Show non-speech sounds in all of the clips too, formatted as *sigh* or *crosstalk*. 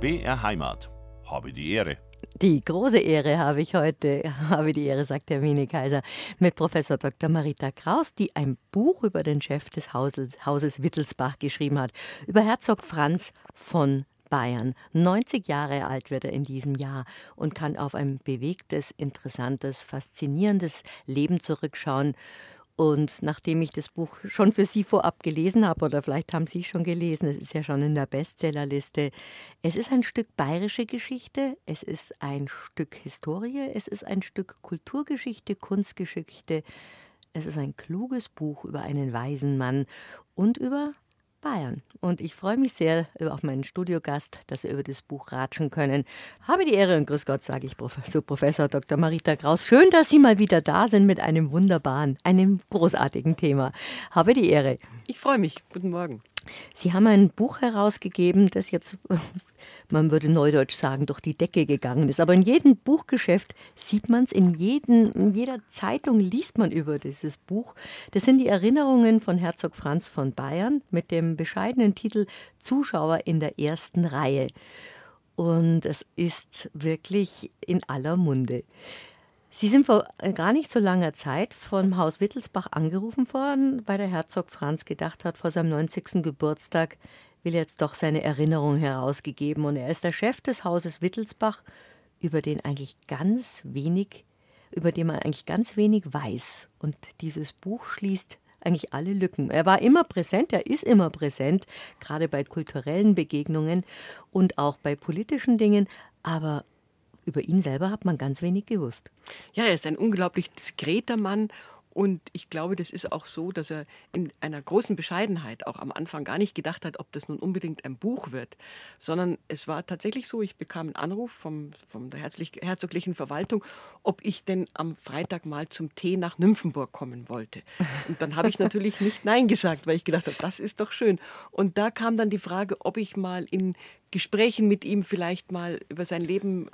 BR Heimat. Habe die Ehre. Die große Ehre habe ich heute, *laughs* habe die Ehre, sagt Hermine Kaiser, mit Professor Dr. Marita Kraus, die ein Buch über den Chef des Hauses, Wittelsbach geschrieben hat, über Herzog Franz von Bayern. 90 Jahre alt wird er in diesem Jahr und kann auf ein bewegtes, interessantes, faszinierendes Leben zurückschauen und nachdem ich das Buch schon für Sie vorab gelesen habe, oder vielleicht haben Sie es schon gelesen, es ist ja schon in der Bestsellerliste, es ist ein Stück bayerische Geschichte, es ist ein Stück Historie, es ist ein Stück Kulturgeschichte, Kunstgeschichte, es ist ein kluges Buch über einen weisen Mann und über Bayern. Und ich freue mich sehr auf meinen Studiogast, dass wir über das Buch ratschen können. Habe die Ehre und Grüß Gott, sage ich zu Professor Dr. Marita Kraus. Schön, dass Sie mal wieder da sind mit einem wunderbaren, einem großartigen Thema. Habe die Ehre. Ich freue mich. Guten Morgen. Sie haben ein Buch herausgegeben, das jetzt *laughs* man würde neudeutsch sagen, durch die Decke gegangen ist. Aber in jedem Buchgeschäft sieht man es, in, in jeder Zeitung liest man über dieses Buch. Das sind die Erinnerungen von Herzog Franz von Bayern mit dem bescheidenen Titel Zuschauer in der ersten Reihe. Und es ist wirklich in aller Munde. Sie sind vor gar nicht so langer Zeit vom Haus Wittelsbach angerufen worden, weil der Herzog Franz gedacht hat, vor seinem 90. Geburtstag will jetzt doch seine Erinnerung herausgegeben und er ist der Chef des Hauses Wittelsbach, über den eigentlich ganz wenig, über den man eigentlich ganz wenig weiß. Und dieses Buch schließt eigentlich alle Lücken. Er war immer präsent, er ist immer präsent, gerade bei kulturellen Begegnungen und auch bei politischen Dingen, aber über ihn selber hat man ganz wenig gewusst. Ja, er ist ein unglaublich diskreter Mann und ich glaube, das ist auch so, dass er in einer großen Bescheidenheit auch am Anfang gar nicht gedacht hat, ob das nun unbedingt ein Buch wird, sondern es war tatsächlich so, ich bekam einen Anruf vom, von der herzoglichen Verwaltung, ob ich denn am Freitag mal zum Tee nach Nymphenburg kommen wollte. Und dann habe ich *laughs* natürlich nicht Nein gesagt, weil ich gedacht habe, das ist doch schön. Und da kam dann die Frage, ob ich mal in Gesprächen mit ihm vielleicht mal über sein Leben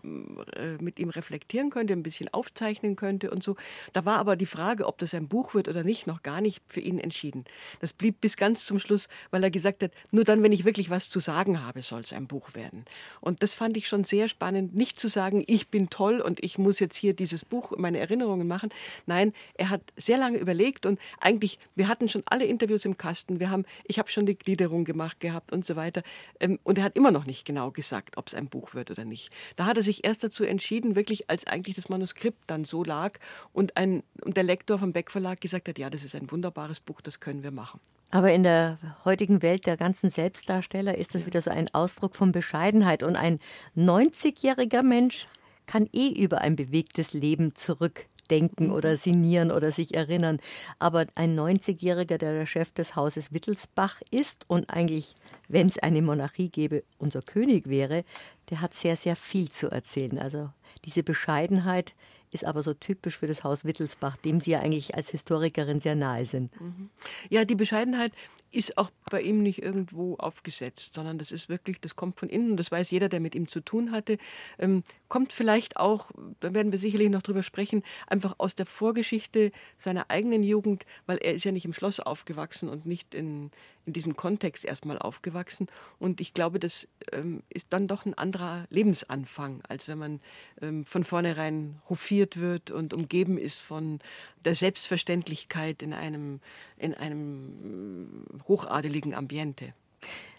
äh, mit ihm reflektieren könnte, ein bisschen aufzeichnen könnte und so. Da war aber die Frage, ob das ein Buch wird oder nicht, noch gar nicht für ihn entschieden. Das blieb bis ganz zum Schluss, weil er gesagt hat, nur dann, wenn ich wirklich was zu sagen habe, soll es ein Buch werden. Und das fand ich schon sehr spannend, nicht zu sagen, ich bin toll und ich muss jetzt hier dieses Buch, meine Erinnerungen machen. Nein, er hat sehr lange überlegt und eigentlich, wir hatten schon alle Interviews im Kasten, wir haben, ich habe schon die Gliederung gemacht gehabt und so weiter. Ähm, und er hat immer noch nicht genau gesagt, ob es ein Buch wird oder nicht. Da hat er sich erst dazu entschieden, wirklich als eigentlich das Manuskript dann so lag und, ein, und der Lektor vom Beck Verlag gesagt hat, ja, das ist ein wunderbares Buch, das können wir machen. Aber in der heutigen Welt der ganzen Selbstdarsteller ist das wieder so ein Ausdruck von Bescheidenheit. Und ein 90-jähriger Mensch kann eh über ein bewegtes Leben zurück denken oder sinnieren oder sich erinnern. Aber ein 90-Jähriger, der der Chef des Hauses Wittelsbach ist und eigentlich, wenn es eine Monarchie gäbe, unser König wäre, der hat sehr, sehr viel zu erzählen. Also diese Bescheidenheit ist aber so typisch für das Haus Wittelsbach, dem Sie ja eigentlich als Historikerin sehr nahe sind. Mhm. Ja, die Bescheidenheit ist auch bei ihm nicht irgendwo aufgesetzt, sondern das ist wirklich, das kommt von innen, das weiß jeder, der mit ihm zu tun hatte. Ähm, kommt vielleicht auch, da werden wir sicherlich noch drüber sprechen, einfach aus der Vorgeschichte seiner eigenen Jugend, weil er ist ja nicht im Schloss aufgewachsen und nicht in, in diesem Kontext erstmal aufgewachsen. Und ich glaube, das ähm, ist dann doch ein anderer Lebensanfang, als wenn man ähm, von vornherein hofiert wird und umgeben ist von der Selbstverständlichkeit in einem, in einem äh, hochadeligen Ambiente.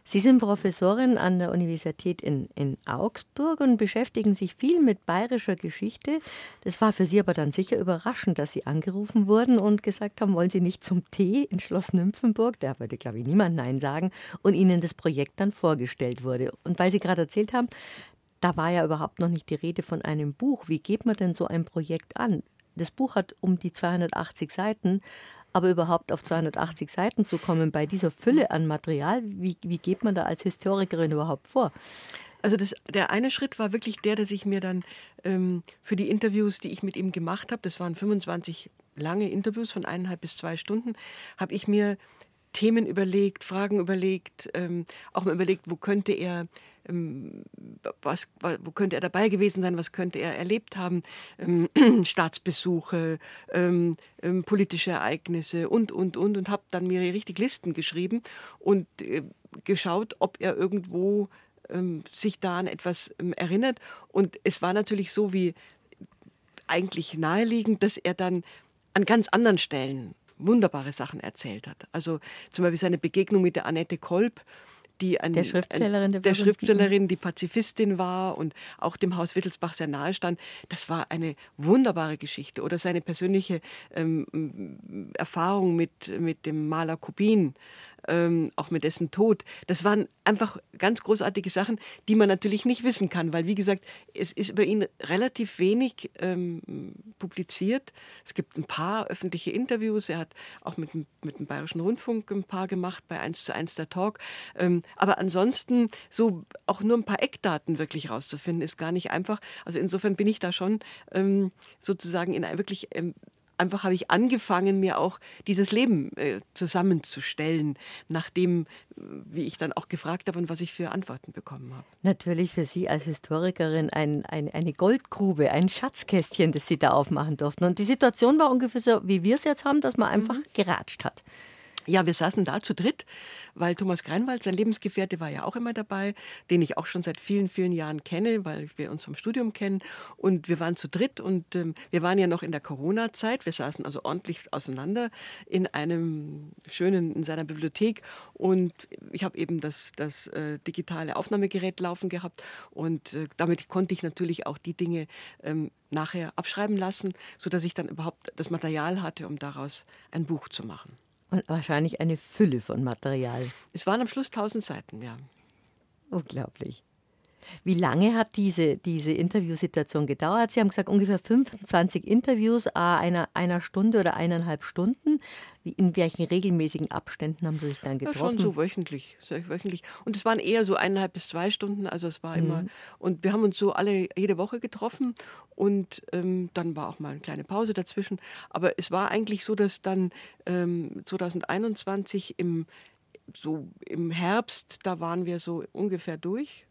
Sie sind Professorin an der Universität in, in Augsburg und beschäftigen sich viel mit bayerischer Geschichte. Das war für Sie aber dann sicher überraschend, dass Sie angerufen wurden und gesagt haben, wollen Sie nicht zum Tee in Schloss Nymphenburg? Da würde, glaube ich, niemand Nein sagen. Und Ihnen das Projekt dann vorgestellt wurde. Und weil Sie gerade erzählt haben, da war ja überhaupt noch nicht die Rede von einem Buch. Wie geht man denn so ein Projekt an? Das Buch hat um die 280 Seiten, aber überhaupt auf 280 Seiten zu kommen bei dieser Fülle an Material, wie, wie geht man da als Historikerin überhaupt vor? Also das, der eine Schritt war wirklich der, dass ich mir dann ähm, für die Interviews, die ich mit ihm gemacht habe, das waren 25 lange Interviews von eineinhalb bis zwei Stunden, habe ich mir Themen überlegt, Fragen überlegt, ähm, auch mal überlegt, wo könnte er was, wo könnte er dabei gewesen sein, was könnte er erlebt haben, ähm, *clears throat* Staatsbesuche, ähm, ähm, politische Ereignisse und, und, und, und habe dann mir richtig Listen geschrieben und äh, geschaut, ob er irgendwo ähm, sich da an etwas ähm, erinnert. Und es war natürlich so wie eigentlich naheliegend, dass er dann an ganz anderen Stellen wunderbare Sachen erzählt hat. Also zum Beispiel seine Begegnung mit der Annette Kolb, die ein, der Schriftstellerin, ein, der Schriftstellerin, die Pazifistin war und auch dem Haus Wittelsbach sehr nahe stand. Das war eine wunderbare Geschichte. Oder seine persönliche ähm, Erfahrung mit, mit dem Maler Kubin, ähm, auch mit dessen Tod. Das waren einfach ganz großartige Sachen, die man natürlich nicht wissen kann, weil, wie gesagt, es ist über ihn relativ wenig ähm, publiziert. Es gibt ein paar öffentliche Interviews. Er hat auch mit, mit dem Bayerischen Rundfunk ein paar gemacht, bei 1 zu 1 der Talk. Ähm, aber ansonsten so auch nur ein paar Eckdaten wirklich rauszufinden, ist gar nicht einfach. Also insofern bin ich da schon ähm, sozusagen in wirklich ähm, einfach habe ich angefangen, mir auch dieses Leben äh, zusammenzustellen, nachdem, äh, wie ich dann auch gefragt habe und was ich für Antworten bekommen habe. Natürlich für Sie als Historikerin ein, ein, eine Goldgrube, ein Schatzkästchen, das Sie da aufmachen durften. Und die Situation war ungefähr so, wie wir es jetzt haben, dass man einfach mhm. geratscht hat. Ja, wir saßen da zu dritt, weil Thomas Greinwald, sein Lebensgefährte, war ja auch immer dabei, den ich auch schon seit vielen, vielen Jahren kenne, weil wir uns vom Studium kennen. Und wir waren zu dritt und ähm, wir waren ja noch in der Corona-Zeit. Wir saßen also ordentlich auseinander in einem schönen, in seiner Bibliothek. Und ich habe eben das, das äh, digitale Aufnahmegerät laufen gehabt. Und äh, damit konnte ich natürlich auch die Dinge ähm, nachher abschreiben lassen, sodass ich dann überhaupt das Material hatte, um daraus ein Buch zu machen. Und wahrscheinlich eine Fülle von Material. Es waren am Schluss tausend Seiten, ja. Unglaublich. Wie lange hat diese, diese Interviewsituation gedauert? Sie haben gesagt, ungefähr 25 Interviews, einer, einer Stunde oder eineinhalb Stunden. Wie, in welchen regelmäßigen Abständen haben Sie sich dann getroffen? Ja, schon so wöchentlich, wöchentlich. Und es waren eher so eineinhalb bis zwei Stunden. Also es war mhm. immer. Und wir haben uns so alle jede Woche getroffen und ähm, dann war auch mal eine kleine Pause dazwischen. Aber es war eigentlich so, dass dann ähm, 2021 im so im Herbst, da waren wir so ungefähr durch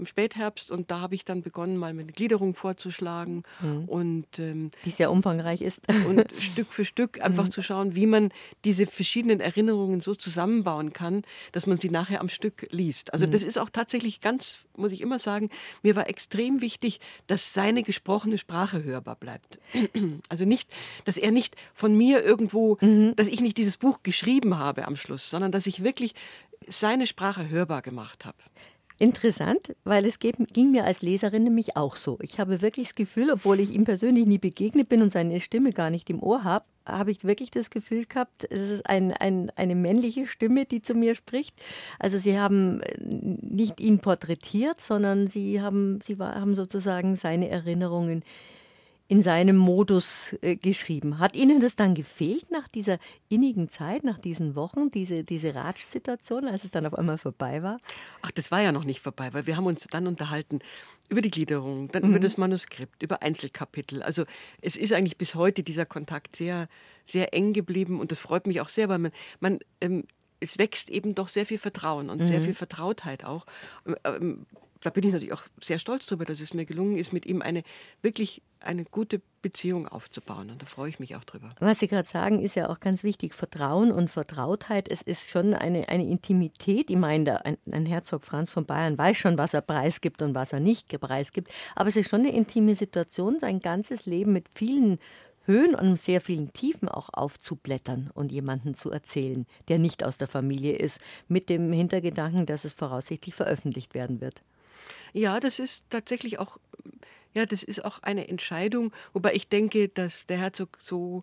im Spätherbst und da habe ich dann begonnen, mal meine Gliederung vorzuschlagen mhm. und ähm, die sehr umfangreich ist und *laughs* Stück für Stück einfach mhm. zu schauen, wie man diese verschiedenen Erinnerungen so zusammenbauen kann, dass man sie nachher am Stück liest. Also mhm. das ist auch tatsächlich ganz, muss ich immer sagen, mir war extrem wichtig, dass seine gesprochene Sprache hörbar bleibt. *clears throat* Also nicht, dass er nicht von mir irgendwo, mhm. dass ich nicht dieses Buch geschrieben habe am Schluss, sondern dass ich wirklich seine Sprache hörbar gemacht habe. Interessant, weil es ging mir als Leserin nämlich auch so. Ich habe wirklich das Gefühl, obwohl ich ihm persönlich nie begegnet bin und seine Stimme gar nicht im Ohr habe, habe ich wirklich das Gefühl gehabt, es ist ein, ein, eine männliche Stimme, die zu mir spricht. Also Sie haben äh, nicht ihn porträtiert, sondern Sie haben, Sie haben sozusagen seine Erinnerungen in seinem Modus äh, geschrieben. Hat Ihnen das dann gefehlt nach dieser innigen Zeit, nach diesen Wochen, diese, diese Ratschsituation, als es dann auf einmal vorbei war? Ach, das war ja noch nicht vorbei, weil wir haben uns dann unterhalten über die Gliederung, dann mhm. über das Manuskript, über Einzelkapitel. Also es ist eigentlich bis heute dieser Kontakt sehr, sehr eng geblieben und das freut mich auch sehr, weil man, man ähm, es wächst eben doch sehr viel Vertrauen und mhm. sehr viel Vertrautheit auch. Ähm, da bin ich natürlich auch sehr stolz darüber, dass es mir gelungen ist, mit ihm eine wirklich eine gute Beziehung aufzubauen. Und da freue ich mich auch drüber. Was Sie gerade sagen, ist ja auch ganz wichtig. Vertrauen und Vertrautheit. Es ist schon eine, eine Intimität. Ich meine, ein, ein Herzog Franz von Bayern weiß schon, was er preisgibt und was er nicht preisgibt. Aber es ist schon eine intime Situation, sein ganzes Leben mit vielen Höhen und sehr vielen Tiefen auch aufzublättern und jemanden zu erzählen, der nicht aus der Familie ist, mit dem Hintergedanken, dass es voraussichtlich veröffentlicht werden wird. Ja, das ist tatsächlich auch, ja, das ist auch eine Entscheidung, wobei ich denke, dass der Herzog so,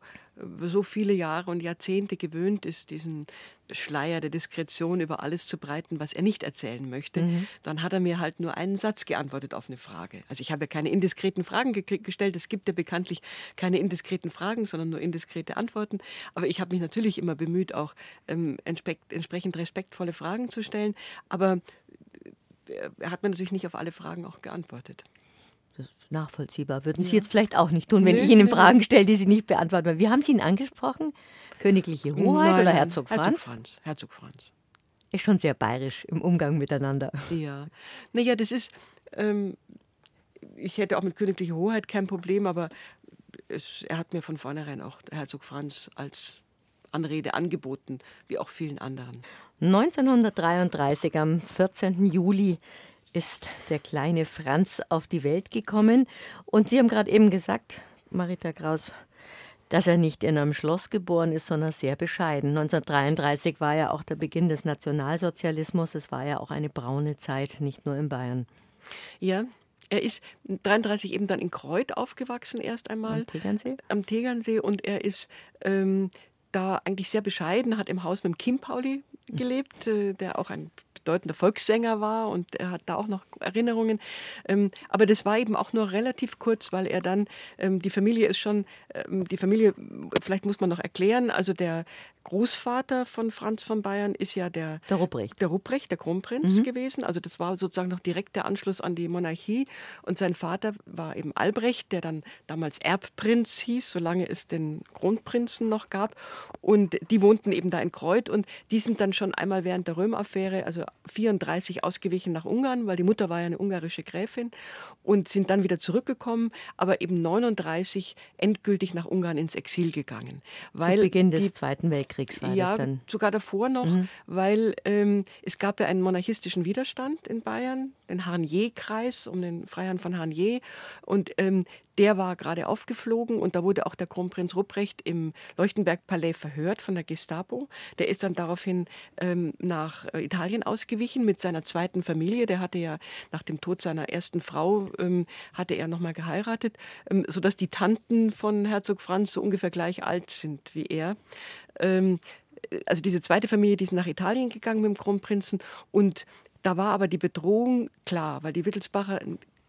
so viele Jahre und Jahrzehnte gewöhnt ist, diesen Schleier der Diskretion über alles zu breiten, was er nicht erzählen möchte. Mhm. Dann hat er mir halt nur einen Satz geantwortet auf eine Frage. Also ich habe ja keine indiskreten Fragen ge gestellt. Es gibt ja bekanntlich keine indiskreten Fragen, sondern nur indiskrete Antworten. Aber ich habe mich natürlich immer bemüht, auch ähm, entsprechend respektvolle Fragen zu stellen. Aber er hat mir natürlich nicht auf alle Fragen auch geantwortet. Das ist nachvollziehbar. Würden Sie jetzt vielleicht auch nicht tun, wenn nee, ich Ihnen Fragen stelle, die Sie nicht beantworten. Wie haben Sie ihn angesprochen? Königliche Hoheit nein, oder Herzog Franz? Herzog Franz. Herzog Franz. Ist schon sehr bayerisch im Umgang miteinander. Ja. Naja, das ist. Ähm, ich hätte auch mit Königliche Hoheit kein Problem, aber es, er hat mir von vornherein auch Herzog Franz als Anrede angeboten, wie auch vielen anderen. 1933, am 14. Juli, ist der kleine Franz auf die Welt gekommen. Und Sie haben gerade eben gesagt, Marita Kraus, dass er nicht in einem Schloss geboren ist, sondern sehr bescheiden. 1933 war ja auch der Beginn des Nationalsozialismus. Es war ja auch eine braune Zeit, nicht nur in Bayern. Ja, er ist 33 eben dann in Kreuth aufgewachsen erst einmal. Am Tegernsee? Am Tegernsee und er ist ähm, da eigentlich sehr bescheiden, hat im Haus mit dem Kim Pauli gelebt, äh, der auch ein bedeutender Volkssänger war und er hat da auch noch Erinnerungen. Ähm, aber das war eben auch nur relativ kurz, weil er dann, ähm, die Familie ist schon, ähm, die Familie, vielleicht muss man noch erklären, also der Großvater von Franz von Bayern ist ja der, der Ruprecht, der, Ruprecht, der Kronprinz mhm. gewesen. Also das war sozusagen noch direkt der Anschluss an die Monarchie. Und sein Vater war eben Albrecht, der dann damals Erbprinz hieß, solange es den Kronprinzen noch gab. Und die wohnten eben da in Kreuth und die sind dann schon einmal während der Römaffäre, also 34 ausgewichen nach Ungarn, weil die Mutter war ja eine ungarische Gräfin und sind dann wieder zurückgekommen, aber eben 39 endgültig nach Ungarn ins Exil gegangen. Weil Zu Beginn des Zweiten Weltkriegs. Weltkriegs war ja, das dann? sogar davor noch, mhm. weil ähm, es gab ja einen monarchistischen Widerstand in Bayern, den Harnier-Kreis um den Freiherrn von Harnier. Und ähm, der war gerade aufgeflogen und da wurde auch der Kronprinz Rupprecht im Leuchtenberg-Palais verhört von der Gestapo. Der ist dann daraufhin ähm, nach äh, Italien ausgewichen mit seiner zweiten Familie. Der hatte ja nach dem Tod seiner ersten Frau, ähm, hatte er nochmal geheiratet, ähm, sodass die Tanten von Herzog Franz so ungefähr gleich alt sind wie er. Ähm, also diese zweite Familie, die ist nach Italien gegangen mit dem Kronprinzen und da war aber die Bedrohung klar, weil die Wittelsbacher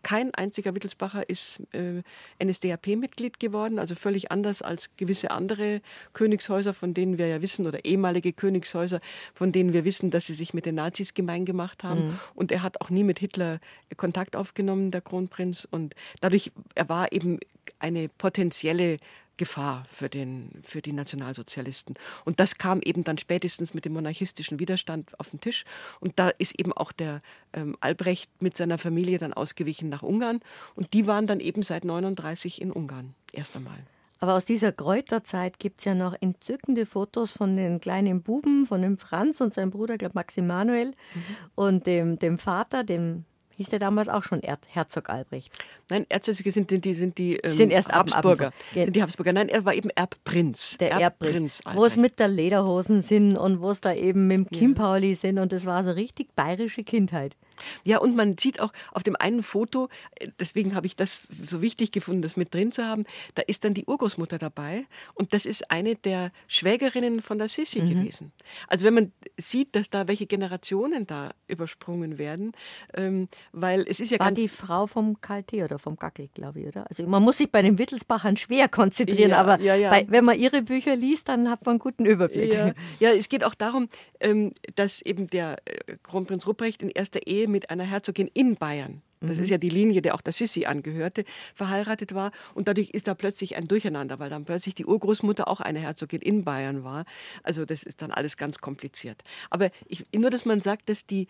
kein einziger Wittelsbacher ist äh, NSDAP-Mitglied geworden, also völlig anders als gewisse andere Königshäuser, von denen wir ja wissen, oder ehemalige Königshäuser, von denen wir wissen, dass sie sich mit den Nazis gemein gemacht haben. Mhm. Und er hat auch nie mit Hitler Kontakt aufgenommen, der Kronprinz. Und dadurch, er war eben eine potenzielle Gefahr für, den, für die Nationalsozialisten. Und das kam eben dann spätestens mit dem monarchistischen Widerstand auf den Tisch. Und da ist eben auch der ähm, Albrecht mit seiner Familie dann ausgewichen nach Ungarn. Und die waren dann eben seit 39 in Ungarn erst einmal. Aber aus dieser Kräuterzeit gibt es ja noch entzückende Fotos von den kleinen Buben, von dem Franz und seinem Bruder, glaube Max Emanuel, mhm. und dem, dem Vater, dem hieß der damals auch schon er Herzog Albrecht. Nein, Erzherzöge sind die, sind die, ähm, sind erst Habsburger. Sind die Habsburger. Nein, er war eben Erbprinz. Der Erbprinz. Erbprinz wo es mit der Lederhosen sind und wo es da eben mit dem Kim. Pauli sind und das war so richtig bayerische Kindheit. Ja, und man sieht auch auf dem einen Foto, äh, deswegen habe ich das so wichtig gefunden, das mit drin zu haben, da ist dann die Urgroßmutter dabei und das ist eine der Schwägerinnen von der Sissi mhm. gewesen. Also wenn man sieht, dass da welche Generationen da übersprungen werden, ähm, weil es ist ja War die Frau vom Kalte oder vom Gackel, glaube ich, oder? Also man muss sich bei den Wittelsbachern schwer konzentrieren, ja, aber ja, ja. Bei, wenn man ihre Bücher liest, dann hat man einen guten Überblick. Ja, es geht auch darum, ähm, dass eben der äh, Kronprinz Rupprecht in erster Ehe mit einer Herzogin in Bayern das mhm. ist ja die Linie, der auch der Sissi angehörte, verheiratet war. Und dadurch ist da plötzlich ein Durcheinander, weil dann plötzlich die Urgroßmutter auch eine Herzogin in Bayern war. Also das ist dann alles ganz kompliziert. Aber ich, nur, dass man sagt, dass, die,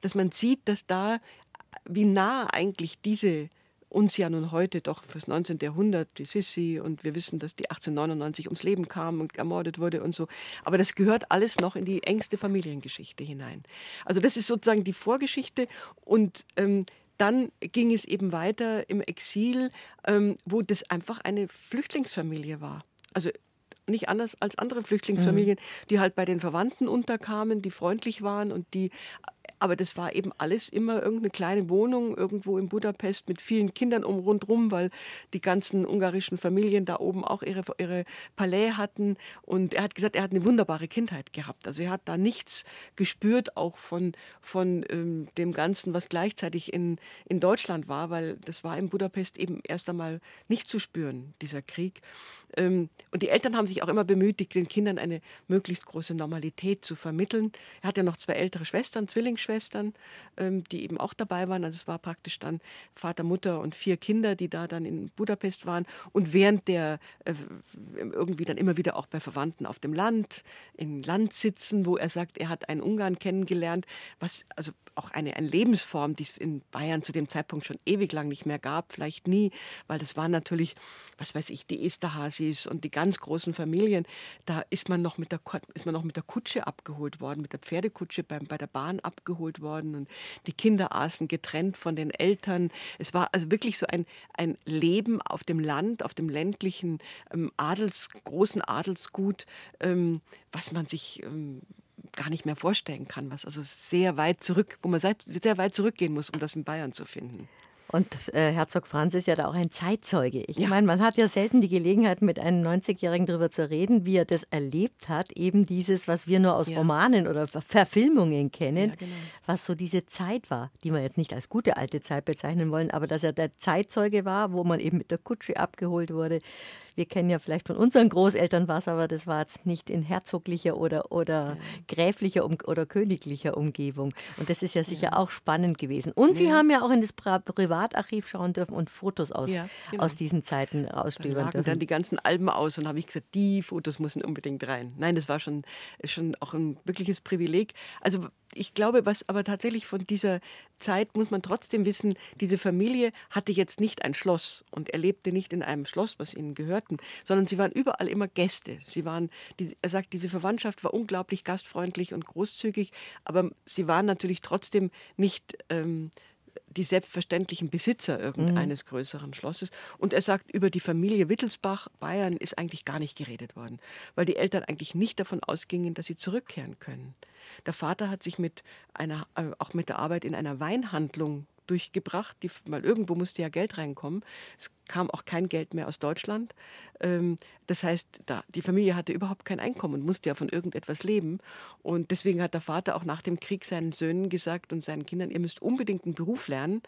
dass man sieht, dass da, wie nah eigentlich diese uns ja nun heute doch fürs 19. Jahrhundert, die Sissi, und wir wissen, dass die 1899 ums Leben kam und ermordet wurde und so. Aber das gehört alles noch in die engste Familiengeschichte hinein. Also das ist sozusagen die Vorgeschichte und ähm, dann ging es eben weiter im Exil, ähm, wo das einfach eine Flüchtlingsfamilie war. Also nicht anders als andere Flüchtlingsfamilien, mhm. die halt bei den Verwandten unterkamen, die freundlich waren und die aber das war eben alles immer irgendeine kleine Wohnung irgendwo in Budapest mit vielen Kindern um rundherum, weil die ganzen ungarischen Familien da oben auch ihre, ihre Palais hatten. Und er hat gesagt, er hat eine wunderbare Kindheit gehabt. Also er hat da nichts gespürt, auch von, von ähm, dem Ganzen, was gleichzeitig in, in Deutschland war, weil das war in Budapest eben erst einmal nicht zu spüren, dieser Krieg. Ähm, und die Eltern haben sich auch immer bemüht, den Kindern eine möglichst große Normalität zu vermitteln. Er hat ja noch zwei ältere Schwestern, Zwillingsschwestern, ähm, die eben auch dabei waren. Also es war praktisch dann Vater, Mutter und vier Kinder, die da dann in Budapest waren. Und während der äh, irgendwie dann immer wieder auch bei Verwandten auf dem Land, in Landsitzen, wo er sagt, er hat einen Ungarn kennengelernt, was also auch eine, eine Lebensform, die es in Bayern zu dem Zeitpunkt schon ewig lang nicht mehr gab, vielleicht nie, weil das war natürlich, was weiß ich, die Esterhazys und die ganz großen Familien. Da ist man noch mit der, ist man noch mit der Kutsche abgeholt worden, mit der Pferdekutsche beim, bei der Bahn abgeholt abgeholt worden und die Kinder aßen getrennt von den Eltern. Es war also wirklich so ein, ein Leben auf dem Land, auf dem ländlichen ähm, Adels, großen Adelsgut, ähm, was man sich ähm, gar nicht mehr vorstellen kann, was also sehr weit zurück, wo man sehr weit zurückgehen muss, um das in Bayern zu finden. Und äh, Herzog Franz ist ja da auch ein Zeitzeuge. Ich ja. meine, man hat ja selten die Gelegenheit, mit einem 90-Jährigen darüber zu reden, wie er das erlebt hat. Eben dieses, was wir nur aus ja. Romanen oder Verfilmungen kennen, ja, genau. was so diese Zeit war, die wir jetzt nicht als gute alte Zeit bezeichnen wollen, aber dass er der Zeitzeuge war, wo man eben mit der Kutsche abgeholt wurde. Wir kennen ja vielleicht von unseren Großeltern was, aber das war jetzt nicht in herzoglicher oder, oder gräflicher um, oder königlicher Umgebung. Und das ist ja sicher auch spannend gewesen. Und Sie haben ja auch in das Privat Privatarchiv schauen dürfen und Fotos aus, ja, genau. aus diesen Zeiten ausstöbern dürfen. dann die ganzen Alben aus und habe ich gesagt, die Fotos müssen unbedingt rein. Nein, das war schon, schon auch ein wirkliches Privileg. Also ich glaube, was aber tatsächlich von dieser Zeit muss man trotzdem wissen, diese Familie hatte jetzt nicht ein Schloss und er lebte nicht in einem Schloss, was ihnen gehörten, sondern sie waren überall immer Gäste. Sie waren, die, er sagt, diese Verwandtschaft war unglaublich gastfreundlich und großzügig, aber sie waren natürlich trotzdem nicht ähm, die selbstverständlichen Besitzer irgendeines mhm. größeren Schlosses. Und er sagt, über die Familie Wittelsbach, Bayern, ist eigentlich gar nicht geredet worden, weil die Eltern eigentlich nicht davon ausgingen, dass sie zurückkehren können. Der Vater hat sich mit einer, äh, auch mit der Arbeit in einer Weinhandlung durchgebracht, die, weil irgendwo musste ja Geld reinkommen. Es kam auch kein Geld mehr aus Deutschland. Ähm, das heißt, da, die Familie hatte überhaupt kein Einkommen und musste ja von irgendetwas leben. Und deswegen hat der Vater auch nach dem Krieg seinen Söhnen gesagt und seinen Kindern, ihr müsst unbedingt einen Beruf lernen,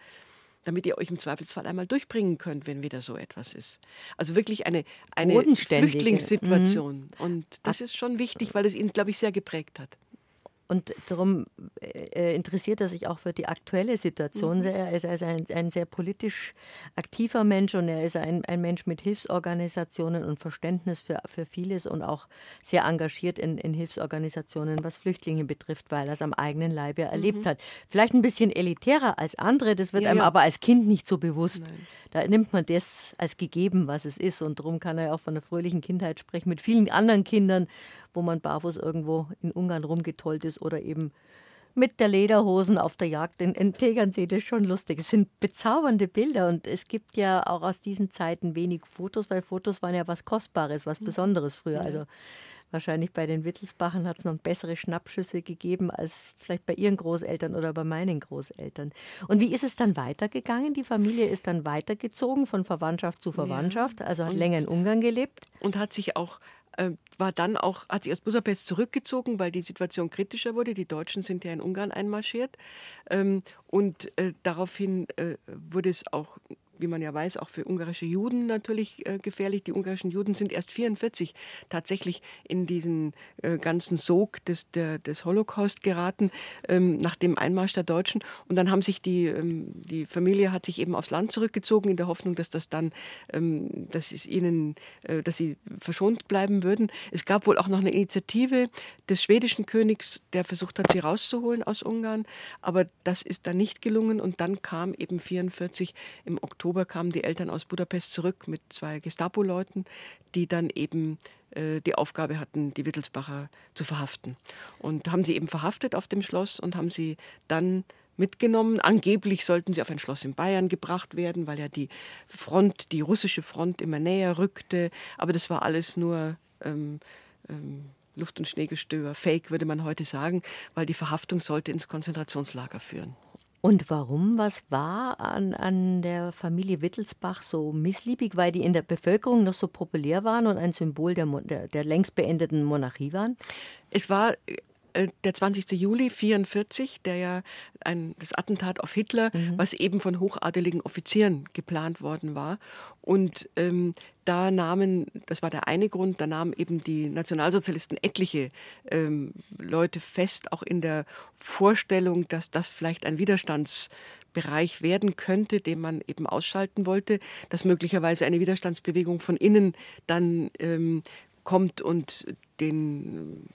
damit ihr euch im Zweifelsfall einmal durchbringen könnt, wenn wieder so etwas ist. Also wirklich eine, eine Flüchtlingssituation. Mhm. Und das ist schon wichtig, weil es ihn, glaube ich, sehr geprägt hat. Und darum äh, interessiert er sich auch für die aktuelle Situation. Mhm. Er ist also ein, ein, sehr politisch aktiver Mensch und er ist ein, ein Mensch mit Hilfsorganisationen und Verständnis für, für vieles und auch sehr engagiert in, in Hilfsorganisationen, was Flüchtlinge betrifft, weil er es am eigenen Leib ja erlebt mhm. hat. Vielleicht ein bisschen elitärer als andere, das wird ja, einem ja. aber als Kind nicht so bewusst. Nein. Da nimmt man das als gegeben, was es ist. Und darum kann er ja auch von einer fröhlichen Kindheit sprechen mit vielen anderen Kindern, wo man barfuß irgendwo in Ungarn rumgetollt ist oder eben mit der Lederhosen auf der Jagd in, in Tegernsee, das ist schon lustig. Es sind bezaubernde Bilder und es gibt ja auch aus diesen Zeiten wenig Fotos, weil Fotos waren ja was Kostbares, was mhm. Besonderes früher. Also wahrscheinlich bei den Wittelsbachern hat es noch bessere Schnappschüsse gegeben als vielleicht bei ihren Großeltern oder bei meinen Großeltern. Und wie ist es dann weitergegangen? Die Familie ist dann weitergezogen von Verwandtschaft zu Verwandtschaft, also hat länger in Ungarn gelebt. Und hat sich auch war dann auch, hat sich aus Budapest zurückgezogen, weil die Situation kritischer wurde. Die Deutschen sind ja in Ungarn einmarschiert. Ähm, und äh, daraufhin äh, wurde es auch wie man ja weiß, auch für ungarische Juden natürlich äh, gefährlich. Die ungarischen Juden sind erst 1944 tatsächlich in diesen äh, ganzen Sog des, der, des Holocaust geraten, ähm, nach dem Einmarsch der Deutschen. Und dann haben sich die, ähm, die Familie hat sich eben aufs Land zurückgezogen, in der Hoffnung, dass das dann, ähm, dass es ihnen, äh, dass sie verschont bleiben würden. Es gab wohl auch noch eine Initiative des schwedischen Königs, der versucht hat, sie rauszuholen aus Ungarn. Aber das ist dann nicht gelungen. Und dann kam eben 1944 im Oktober Oktober kamen die Eltern aus Budapest zurück mit zwei Gestapo-Leuten, die dann eben äh, die Aufgabe hatten, die Wittelsbacher zu verhaften. Und haben sie eben verhaftet auf dem Schloss und haben sie dann mitgenommen. Angeblich sollten sie auf ein Schloss in Bayern gebracht werden, weil ja die Front, die russische Front immer näher rückte. Aber das war alles nur ähm, ähm, Luft- und Schneegestöber, Fake würde man heute sagen, weil die Verhaftung sollte ins Konzentrationslager führen. Und warum? Was war an, an der Familie Wittelsbach so missliebig? Weil die in der Bevölkerung noch so populär waren und ein Symbol der, der, der längst beendeten Monarchie waren? Es war der 20. Juli 1944, der ja ein, das Attentat auf Hitler, mhm. was eben von hochadeligen Offizieren geplant worden war. Und ähm, da nahmen, das war der eine Grund, da nahmen eben die Nationalsozialisten etliche ähm, Leute fest, auch in der Vorstellung, dass das vielleicht ein Widerstandsbereich werden könnte, den man eben ausschalten wollte, dass möglicherweise eine Widerstandsbewegung von innen dann ähm, kommt und den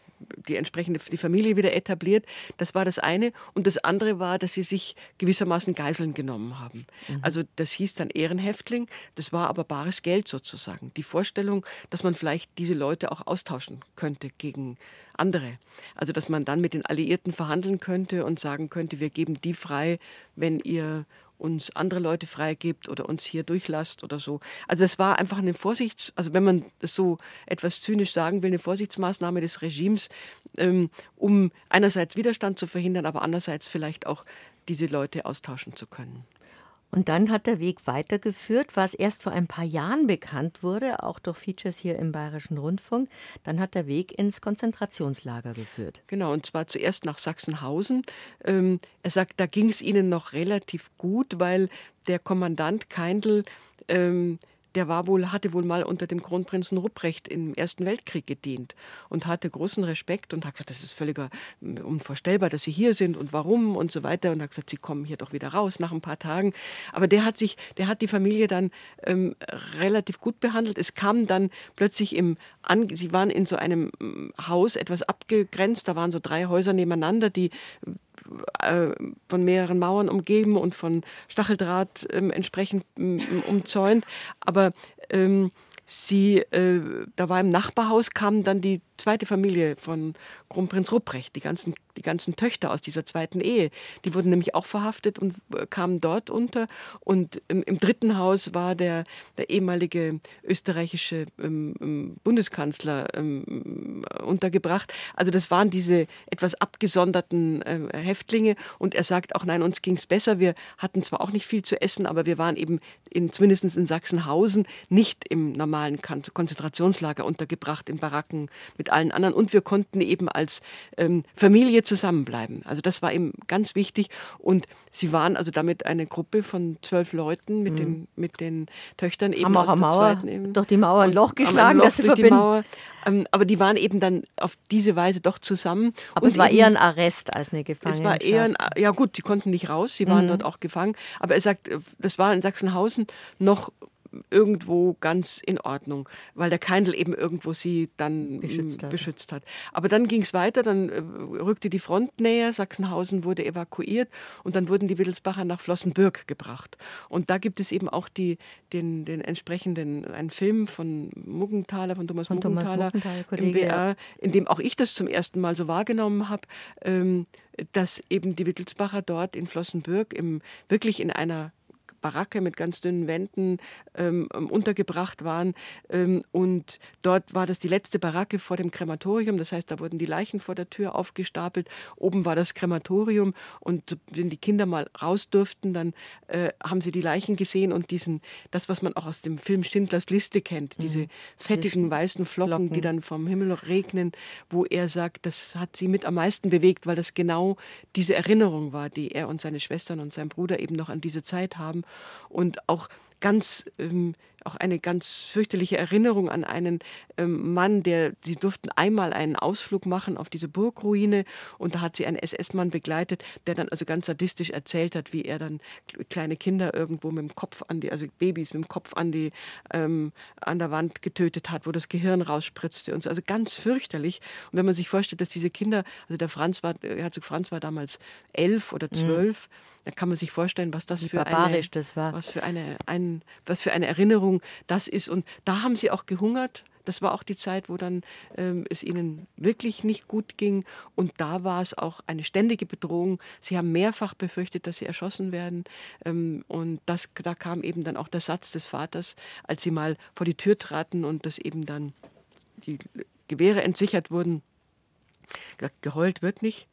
die entsprechende die Familie wieder etabliert. Das war das eine. Und das andere war, dass sie sich gewissermaßen Geiseln genommen haben. Mhm. Also das hieß dann Ehrenhäftling. Das war aber bares Geld sozusagen. Die Vorstellung, dass man vielleicht diese Leute auch austauschen könnte gegen andere. Also dass man dann mit den Alliierten verhandeln könnte und sagen könnte, wir geben die frei, wenn ihr uns andere Leute freigibt oder uns hier durchlasst oder so. Also es war einfach eine Vorsichts, also wenn man so etwas zynisch sagen will, eine Vorsichtsmaßnahme des Regimes, ähm, um einerseits Widerstand zu verhindern, aber andererseits vielleicht auch diese Leute austauschen zu können. Und dann hat der Weg weitergeführt, was erst vor ein paar Jahren bekannt wurde, auch durch Features hier im Bayerischen Rundfunk. Dann hat der Weg ins Konzentrationslager geführt. Genau, und zwar zuerst nach Sachsenhausen. Ähm, er sagt, da ging es ihnen noch relativ gut, weil der Kommandant Keindl ähm, der war wohl, hatte wohl mal unter dem Kronprinzen Rupprecht im Ersten Weltkrieg gedient und hatte großen Respekt und hat gesagt, das ist völlig äh, unvorstellbar, dass Sie hier sind und warum und so weiter. Und hat gesagt, Sie kommen hier doch wieder raus nach ein paar Tagen. Aber der hat sich, der hat die Familie dann ähm, relativ gut behandelt. Es kam dann plötzlich im, Sie waren in so einem ähm, Haus etwas abgegrenzt, da waren so drei Häuser nebeneinander, die äh, von mehreren Mauern umgeben und von Stacheldraht ähm, entsprechend ähm, umzäunt. Aber ähm, sie, äh, da war im Nachbarhaus, kam dann die zweite Familie von Kronprinz Rupprecht, die ganzen, die ganzen Töchter aus dieser zweiten Ehe. Die wurden nämlich auch verhaftet und äh, kamen dort unter. Und im, im dritten Haus war der, der ehemalige österreichische ähm, ähm Bundeskanzler ähm, untergebracht. Also das waren diese etwas abgesonderten äh, Häftlinge. Und er sagt auch, nein, uns ging es besser. Wir hatten zwar auch nicht viel zu essen, aber wir waren eben in, zumindest in Sachsenhausen nicht im normalen Konzentrationslager untergebracht, in Baracken mit allen anderen. Und wir konnten eben als ähm, Familie zusammenbleiben. Also das war eben ganz wichtig. Und sie waren also damit eine Gruppe von zwölf Leuten mit, mhm. den, mit den Töchtern eben haben auch aus Mauer, eben. durch die Mauer ein Loch geschlagen, Loch dass sie verbinden. Ähm, aber die waren eben dann auf diese Weise doch zusammen. Aber Und es war eher ein Arrest als eine Gefangenschaft. Es war eher ein, ja gut, sie konnten nicht raus, sie waren mhm. dort auch gefangen. Aber er sagt, das war in Sachsenhausen noch irgendwo ganz in Ordnung, weil der Keindl eben irgendwo sie dann beschützt hat. Beschützt hat. Aber dann ging es weiter, dann äh, rückte die Front näher, Sachsenhausen wurde evakuiert und dann wurden die Wittelsbacher nach Flossenbürg gebracht. Und da gibt es eben auch die, den, den entsprechenden, einen Film von Muggenthaler, von Thomas von Muggenthaler, Thomas im BR, in dem auch ich das zum ersten Mal so wahrgenommen habe, ähm, dass eben die Wittelsbacher dort in Flossenbürg im, wirklich in einer Baracke mit ganz dünnen Wänden ähm, ähm, untergebracht waren. Ähm, und dort war das die letzte Baracke vor dem Krematorium. Das heißt, da wurden die Leichen vor der Tür aufgestapelt. Oben war das Krematorium und wenn die Kinder mal raus durften, dann äh, haben sie die Leichen gesehen und diesen, das, was man auch aus dem Film Schindlers Liste kennt, diese mhm. fettigen weißen Flocken, Flocken, die dann vom Himmel regnen, wo er sagt, das hat sie mit am meisten bewegt, weil das genau diese Erinnerung war, die er und seine Schwestern und sein Bruder eben noch an diese Zeit haben und auch ganz ähm, auch eine ganz fürchterliche Erinnerung an einen ähm, Mann, der sie durften einmal einen Ausflug machen auf diese Burgruine und da hat sie einen SS-Mann begleitet, der dann also ganz sadistisch erzählt hat, wie er dann kleine Kinder irgendwo mit dem Kopf an die, also Babys mit dem Kopf an die ähm, an der Wand getötet hat, wo das Gehirn rausspritzte und so. Also ganz fürchterlich. Und wenn man sich vorstellt, dass diese Kinder, also der Franz war, Herzog Franz war damals elf oder mhm. zwölf, mhm da kann man sich vorstellen, was das Wie für eine, das war. was für eine, ein, was für eine Erinnerung das ist. Und da haben sie auch gehungert. Das war auch die Zeit, wo dann ähm, es ihnen wirklich nicht gut ging. Und da war es auch eine ständige Bedrohung. Sie haben mehrfach befürchtet, dass sie erschossen werden. Ähm, und das, da kam eben dann auch der Satz des Vaters, als sie mal vor die Tür traten und das eben dann die Gewehre entsichert wurden. Geheult wird nicht.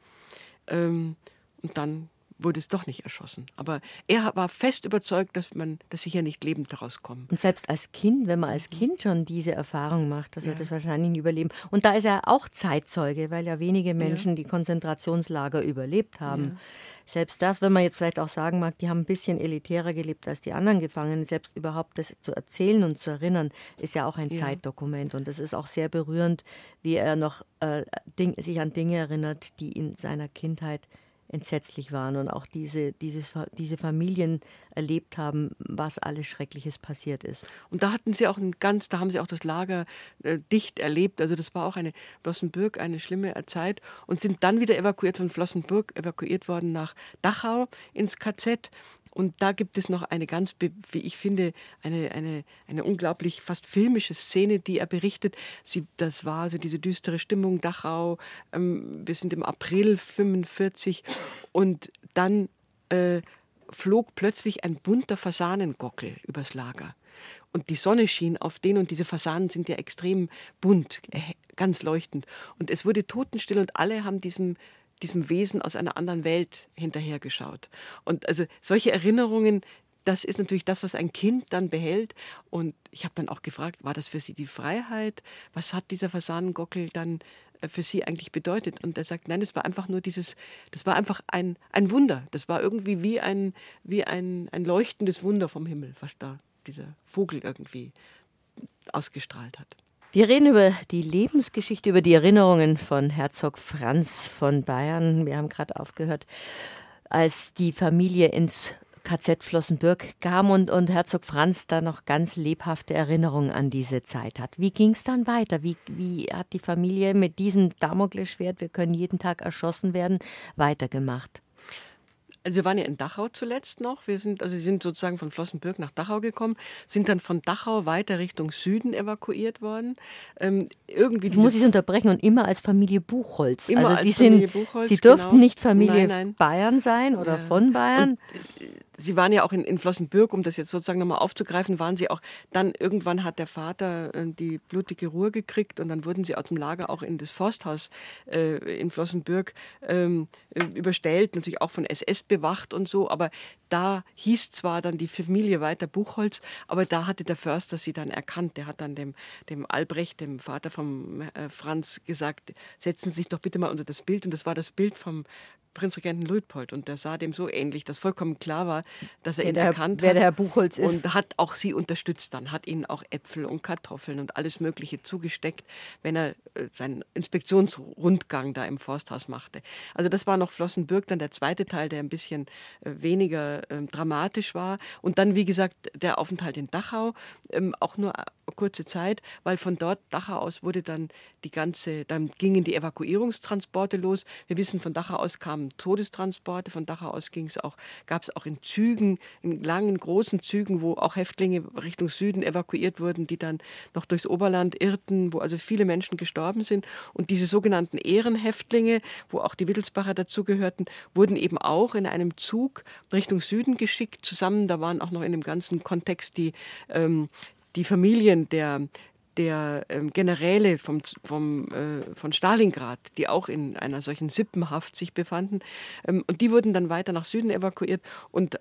Ähm, und dann wurde es doch nicht erschossen. Aber er war fest überzeugt, dass man, dass sie hier nicht lebend daraus kommen. Und selbst als Kind, wenn man als Kind schon diese Erfahrung macht, dass ja. er das wahrscheinlich nicht überleben. Und da ist er auch Zeitzeuge, weil ja wenige Menschen ja. die Konzentrationslager überlebt haben. Ja. Selbst das, wenn man jetzt vielleicht auch sagen mag, die haben ein bisschen elitärer gelebt als die anderen Gefangenen, selbst überhaupt das zu erzählen und zu erinnern, ist ja auch ein Zeitdokument. Und das ist auch sehr berührend, wie er noch äh, sich an Dinge erinnert, die in seiner Kindheit entsetzlich waren und auch diese, dieses, diese Familien erlebt haben, was alles Schreckliches passiert ist. Und da hatten sie auch ein ganz, da haben sie auch das Lager äh, dicht erlebt. Also das war auch eine Flossenbürg, eine schlimme Zeit und sind dann wieder evakuiert von Flossenbürg, evakuiert worden nach Dachau ins KZ. Und da gibt es noch eine ganz, wie ich finde, eine, eine, eine unglaublich fast filmische Szene, die er berichtet. Sie, das war so diese düstere Stimmung, Dachau, ähm, wir sind im April 45 und dann äh, flog plötzlich ein bunter Fasanengockel übers Lager. Und die Sonne schien auf den und diese Fasanen sind ja extrem bunt, äh, ganz leuchtend. Und es wurde totenstill und alle haben diesem diesem Wesen aus einer anderen Welt hinterhergeschaut. Und also solche Erinnerungen, das ist natürlich das, was ein Kind dann behält. Und ich habe dann auch gefragt, war das für Sie die Freiheit? Was hat dieser Fasanengockel dann äh, für Sie eigentlich bedeutet? Und er sagt, nein, es war einfach nur dieses, das war einfach ein, ein Wunder. Das war irgendwie wie ein, wie ein, ein leuchtendes Wunder vom Himmel, was da dieser Vogel irgendwie ausgestrahlt hat. Wir reden über die Lebensgeschichte, über die Erinnerungen von Herzog Franz von Bayern. Wir haben gerade aufgehört, als die Familie ins KZ Flossenbürg kam und, und Herzog Franz da noch ganz lebhafte Erinnerungen an diese Zeit hat. Wie ging es dann weiter? Wie, wie hat die Familie mit diesem Damoklesschwert, wir können jeden Tag erschossen werden, weitergemacht? Also wir waren ja in Dachau zuletzt noch. Wir sind, also sind sozusagen von Flossenbürg nach Dachau gekommen, sind dann von Dachau weiter Richtung Süden evakuiert worden. Ähm, irgendwie ich muss ich unterbrechen und immer als Familie Buchholz. Immer also die als Familie sind, Buchholz, Sie durften genau. nicht Familie nein, nein. Bayern sein oder ja. von Bayern. Und Sie waren ja auch in, in Flossenbürg, um das jetzt sozusagen nochmal aufzugreifen, waren Sie auch, dann irgendwann hat der Vater äh, die blutige Ruhe gekriegt und dann wurden Sie aus dem Lager auch in das Forsthaus äh, in Flossenbürg ähm, äh, überstellt, natürlich auch von SS bewacht und so, aber da hieß zwar dann die Familie weiter Buchholz, aber da hatte der Förster sie dann erkannt. Der hat dann dem, dem Albrecht, dem Vater von äh, Franz, gesagt, setzen Sie sich doch bitte mal unter das Bild. Und das war das Bild vom Prinzregenten Luitpold und der sah dem so ähnlich, dass vollkommen klar war, dass er wer ihn der, erkannt wer hat. Wer der Herr Buchholz ist. Und hat auch sie unterstützt dann, hat ihnen auch Äpfel und Kartoffeln und alles Mögliche zugesteckt, wenn er äh, seinen Inspektionsrundgang da im Forsthaus machte. Also das war noch Flossenbürg, dann der zweite Teil, der ein bisschen äh, weniger äh, dramatisch war. Und dann, wie gesagt, der Aufenthalt in Dachau, ähm, auch nur äh, kurze Zeit, weil von dort, Dachau aus, wurde dann die ganze, dann gingen die Evakuierungstransporte los. Wir wissen, von Dachau aus kamen Todestransporte, von Dachau aus ging es auch, gab es auch in Zügen, in langen, großen Zügen, wo auch Häftlinge Richtung Süden evakuiert wurden, die dann noch durchs Oberland irrten, wo also viele Menschen gestorben sind. Und diese sogenannten Ehrenhäftlinge, wo auch die Wittelsbacher dazugehörten, wurden eben auch in einem Zug Richtung Süden geschickt. Zusammen, da waren auch noch in dem ganzen Kontext die ähm, die Familien der der ähm, Generäle vom, vom, äh, von Stalingrad, die auch in einer solchen Sippenhaft sich befanden. Ähm, und die wurden dann weiter nach Süden evakuiert. Und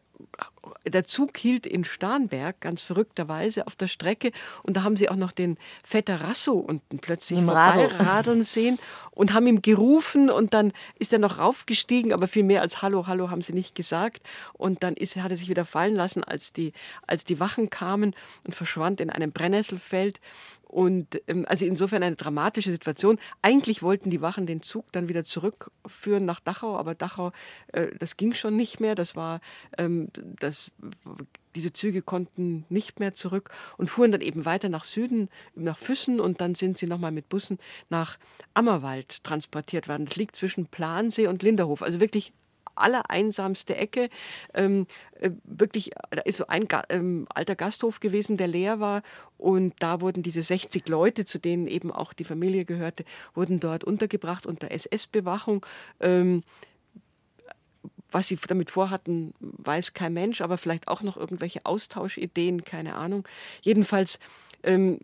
der Zug hielt in Starnberg ganz verrückterweise auf der Strecke und da haben sie auch noch den Vetter Rasso unten plötzlich radeln sehen und haben ihm gerufen und dann ist er noch raufgestiegen, aber viel mehr als Hallo, Hallo haben sie nicht gesagt. Und dann ist, hat er sich wieder fallen lassen, als die, als die Wachen kamen und verschwand in einem Brennnesselfeld und ähm, also insofern eine dramatische Situation. Eigentlich wollten die Wachen den Zug dann wieder zurückführen nach Dachau, aber Dachau, äh, das ging schon nicht mehr. Das war, ähm, das, diese Züge konnten nicht mehr zurück und fuhren dann eben weiter nach Süden, nach Füssen und dann sind sie nochmal mit Bussen nach Ammerwald transportiert worden. Das liegt zwischen Plansee und Linderhof, also wirklich allereinsamste Ecke. Ähm, äh, wirklich, da ist so ein ähm, alter Gasthof gewesen, der leer war. Und da wurden diese 60 Leute, zu denen eben auch die Familie gehörte, wurden dort untergebracht unter SS-Bewachung. Ähm, was sie damit vorhatten, weiß kein Mensch, aber vielleicht auch noch irgendwelche Austauschideen, keine Ahnung. Jedenfalls, ähm,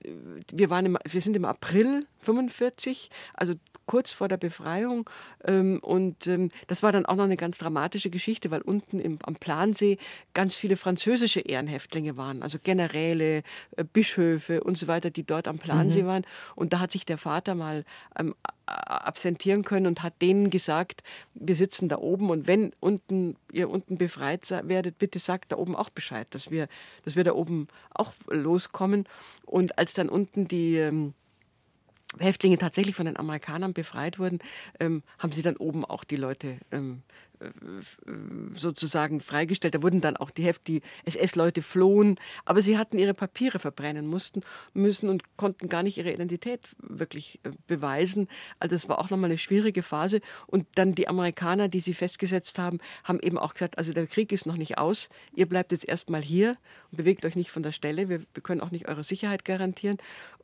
wir, waren im, wir sind im April 45, also kurz vor der Befreiung. Ähm, und ähm, das war dann auch noch eine ganz dramatische Geschichte, weil unten im, am Plansee ganz viele französische Ehrenhäftlinge waren, also Generäle, äh, Bischöfe und so weiter, die dort am Plansee mhm. waren. Und da hat sich der Vater mal ähm, absentieren können und hat denen gesagt, wir sitzen da oben und wenn unten ihr unten befreit werdet, bitte sagt da oben auch Bescheid, dass wir, dass wir da oben auch loskommen. Und als dann unten die ähm, Häftlinge tatsächlich von den Amerikanern befreit wurden, ähm, haben sie dann oben auch die Leute ähm, sozusagen freigestellt. Da wurden dann auch die Hälfte, die SS-Leute flohen, aber sie hatten ihre Papiere verbrennen mussten, müssen und konnten gar nicht ihre Identität wirklich äh, beweisen. Also das war auch nochmal eine schwierige Phase. Und dann die Amerikaner, die sie festgesetzt haben, haben eben auch gesagt, also der Krieg ist noch nicht aus, ihr bleibt jetzt erstmal hier und bewegt euch nicht von der Stelle, wir, wir können auch nicht eure Sicherheit garantieren.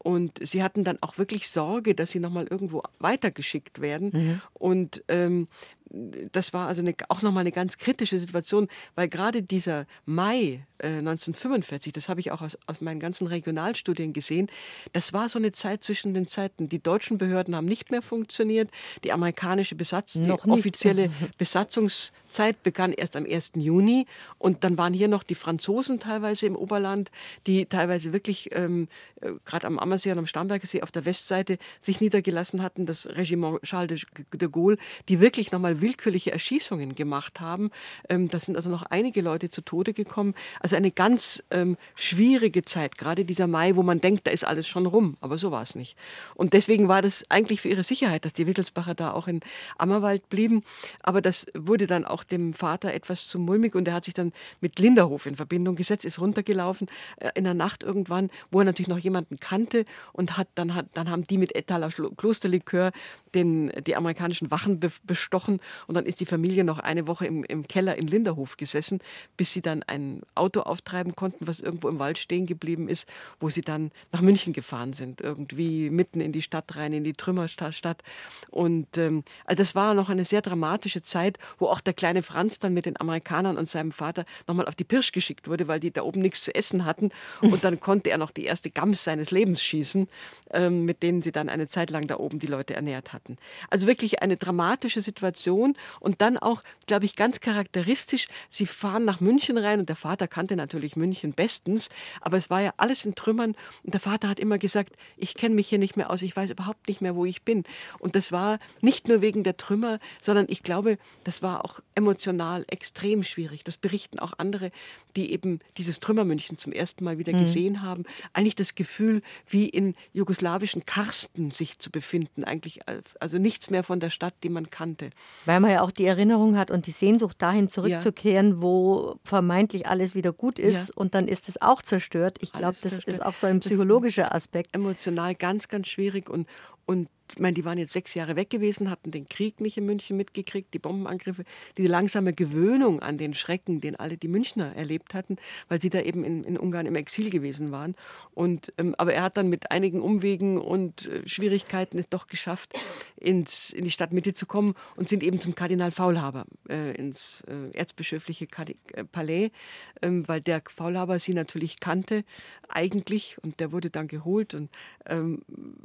Und sie hatten dann auch wirklich Sorge, dass sie nochmal irgendwo weitergeschickt werden. Mhm. Und ähm, das war also eine, auch nochmal eine ganz kritische Situation, weil gerade dieser Mai äh, 1945, das habe ich auch aus, aus meinen ganzen Regionalstudien gesehen, das war so eine Zeit zwischen den Zeiten. Die deutschen Behörden haben nicht mehr funktioniert, die amerikanische Besatz, die offizielle *laughs* Besatzungszeit begann erst am 1. Juni und dann waren hier noch die Franzosen teilweise im Oberland, die teilweise wirklich ähm, äh, gerade am Ammersee und am Starnberger See auf der Westseite sich niedergelassen hatten, das Regiment Charles de Gaulle, die wirklich nochmal willkürliche Erschießungen gemacht haben. Ähm, da sind also noch einige Leute zu Tode gekommen. Also eine ganz ähm, schwierige Zeit, gerade dieser Mai, wo man denkt, da ist alles schon rum. Aber so war es nicht. Und deswegen war das eigentlich für ihre Sicherheit, dass die Wittelsbacher da auch in Ammerwald blieben. Aber das wurde dann auch dem Vater etwas zu mulmig und er hat sich dann mit Linderhof in Verbindung gesetzt, ist runtergelaufen äh, in der Nacht irgendwann, wo er natürlich noch jemanden kannte und hat dann, hat, dann haben die mit Etaler Klosterlikör den, die amerikanischen Wachen bestochen und dann ist die Familie noch eine Woche im, im Keller in Linderhof gesessen, bis sie dann ein Auto auftreiben konnten, was irgendwo im Wald stehen geblieben ist, wo sie dann nach München gefahren sind, irgendwie mitten in die Stadt rein, in die Trümmerstadt. Und ähm, also das war noch eine sehr dramatische Zeit, wo auch der kleine Franz dann mit den Amerikanern und seinem Vater nochmal auf die Pirsch geschickt wurde, weil die da oben nichts zu essen hatten. Und dann konnte er noch die erste Gams seines Lebens schießen, ähm, mit denen sie dann eine Zeit lang da oben die Leute ernährt hatten. Also wirklich eine dramatische Situation Situation und dann auch, glaube ich, ganz charakteristisch, sie fahren nach München rein und der Vater kannte natürlich München bestens, aber es war ja alles in Trümmern und der Vater hat immer gesagt, ich kenne mich hier nicht mehr aus, ich weiß überhaupt nicht mehr, wo ich bin. Und das war nicht nur wegen der Trümmer, sondern ich glaube, das war auch emotional extrem schwierig. Das berichten auch andere, die eben dieses Trümmermünchen zum ersten Mal wieder mhm. gesehen haben. Eigentlich das Gefühl, wie in jugoslawischen Karsten sich zu befinden, eigentlich also nichts mehr von der Stadt, die man kannte. Weil man ja auch die Erinnerung hat und die Sehnsucht dahin zurückzukehren, ja. wo vermeintlich alles wieder gut ist ja. und dann ist es auch zerstört. Ich glaube, das zerstört. ist auch so ein psychologischer Aspekt. Emotional ganz, ganz schwierig und, und ich meine, die waren jetzt sechs Jahre weg gewesen, hatten den Krieg nicht in München mitgekriegt, die Bombenangriffe, diese langsame Gewöhnung an den Schrecken, den alle die Münchner erlebt hatten, weil sie da eben in, in Ungarn im Exil gewesen waren. Und, ähm, aber er hat dann mit einigen Umwegen und äh, Schwierigkeiten es doch geschafft, ins, in die Stadtmitte zu kommen und sind eben zum Kardinal Faulhaber äh, ins äh, erzbischöfliche Kadi äh, Palais, ähm, weil der Faulhaber sie natürlich kannte eigentlich und der wurde dann geholt und ähm,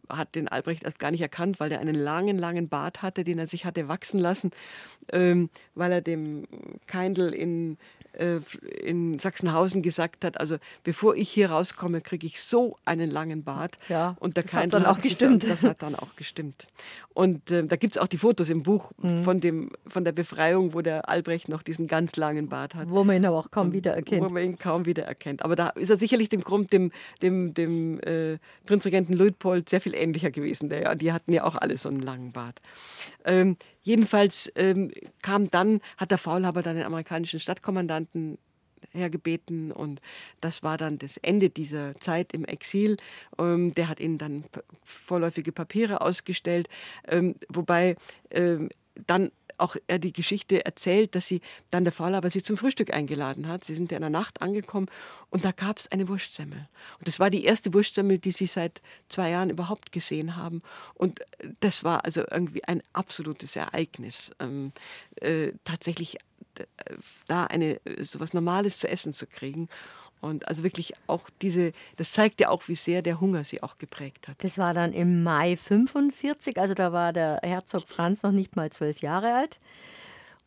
hat den Albrecht erst gar nicht erkannt erkannt, weil er einen langen, langen Bart hatte, den er sich hatte wachsen lassen, ähm, weil er dem Keindl in in Sachsenhausen gesagt hat, also bevor ich hier rauskomme, kriege ich so einen langen Bart. Ja, und der das hat dann auch gestimmt. Das hat dann auch gestimmt. Und äh, da gibt es auch die Fotos im Buch mhm. von, dem, von der Befreiung, wo der Albrecht noch diesen ganz langen Bart hat. Wo man ihn aber auch kaum wiedererkennt. Wo man ihn kaum wiedererkennt. Aber da ist er sicherlich dem Grund dem, dem, dem äh, Prinzregenten Luitpold sehr viel ähnlicher gewesen. Der, die hatten ja auch alle so einen langen Bart. Ähm, Jedenfalls ähm, kam dann, hat der Faulhaber dann den amerikanischen Stadtkommandanten hergebeten und das war dann das Ende dieser Zeit im Exil. Ähm, der hat ihnen dann vorläufige Papiere ausgestellt, ähm, wobei ähm, dann auch er die Geschichte erzählt, dass sie dann der Faulhaber sie zum Frühstück eingeladen hat. Sie sind in der Nacht angekommen und da gab es eine Wurstsemmel. Und das war die erste Wurstsemmel, die sie seit zwei Jahren überhaupt gesehen haben. Und das war also irgendwie ein absolutes Ereignis, ähm, äh, tatsächlich äh, da eine so was Normales zu essen zu kriegen. Und also wirklich auch diese, das zeigt ja auch, wie sehr der Hunger sie auch geprägt hat. Das war dann im Mai 45, also da war der Herzog Franz noch nicht mal zwölf Jahre alt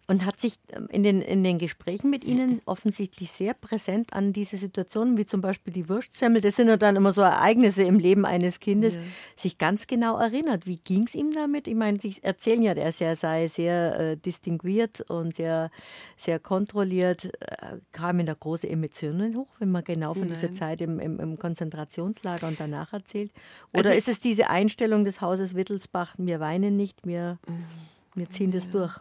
und hat sich ähm, in den, in den Gesprächen mit Ihnen *laughs* offensichtlich sehr präsent an diese Situationen, wie zum Beispiel die Wurstsemmel, das sind ja dann immer so Ereignisse im Leben eines Kindes, ja. sich ganz genau erinnert. Wie ging es ihm damit? Ich meine, Sie erzählen ja, er sei, sei sehr äh, distinguiert und sehr, sehr kontrolliert. Äh, kamen da große Emotionen hoch, wenn man genau von Nein. dieser Zeit im, im, im, Konzentrationslager und danach erzählt? Oder also ist es diese Einstellung des Hauses Wittelsbach, wir weinen nicht, wir, wir ziehen ja. das durch?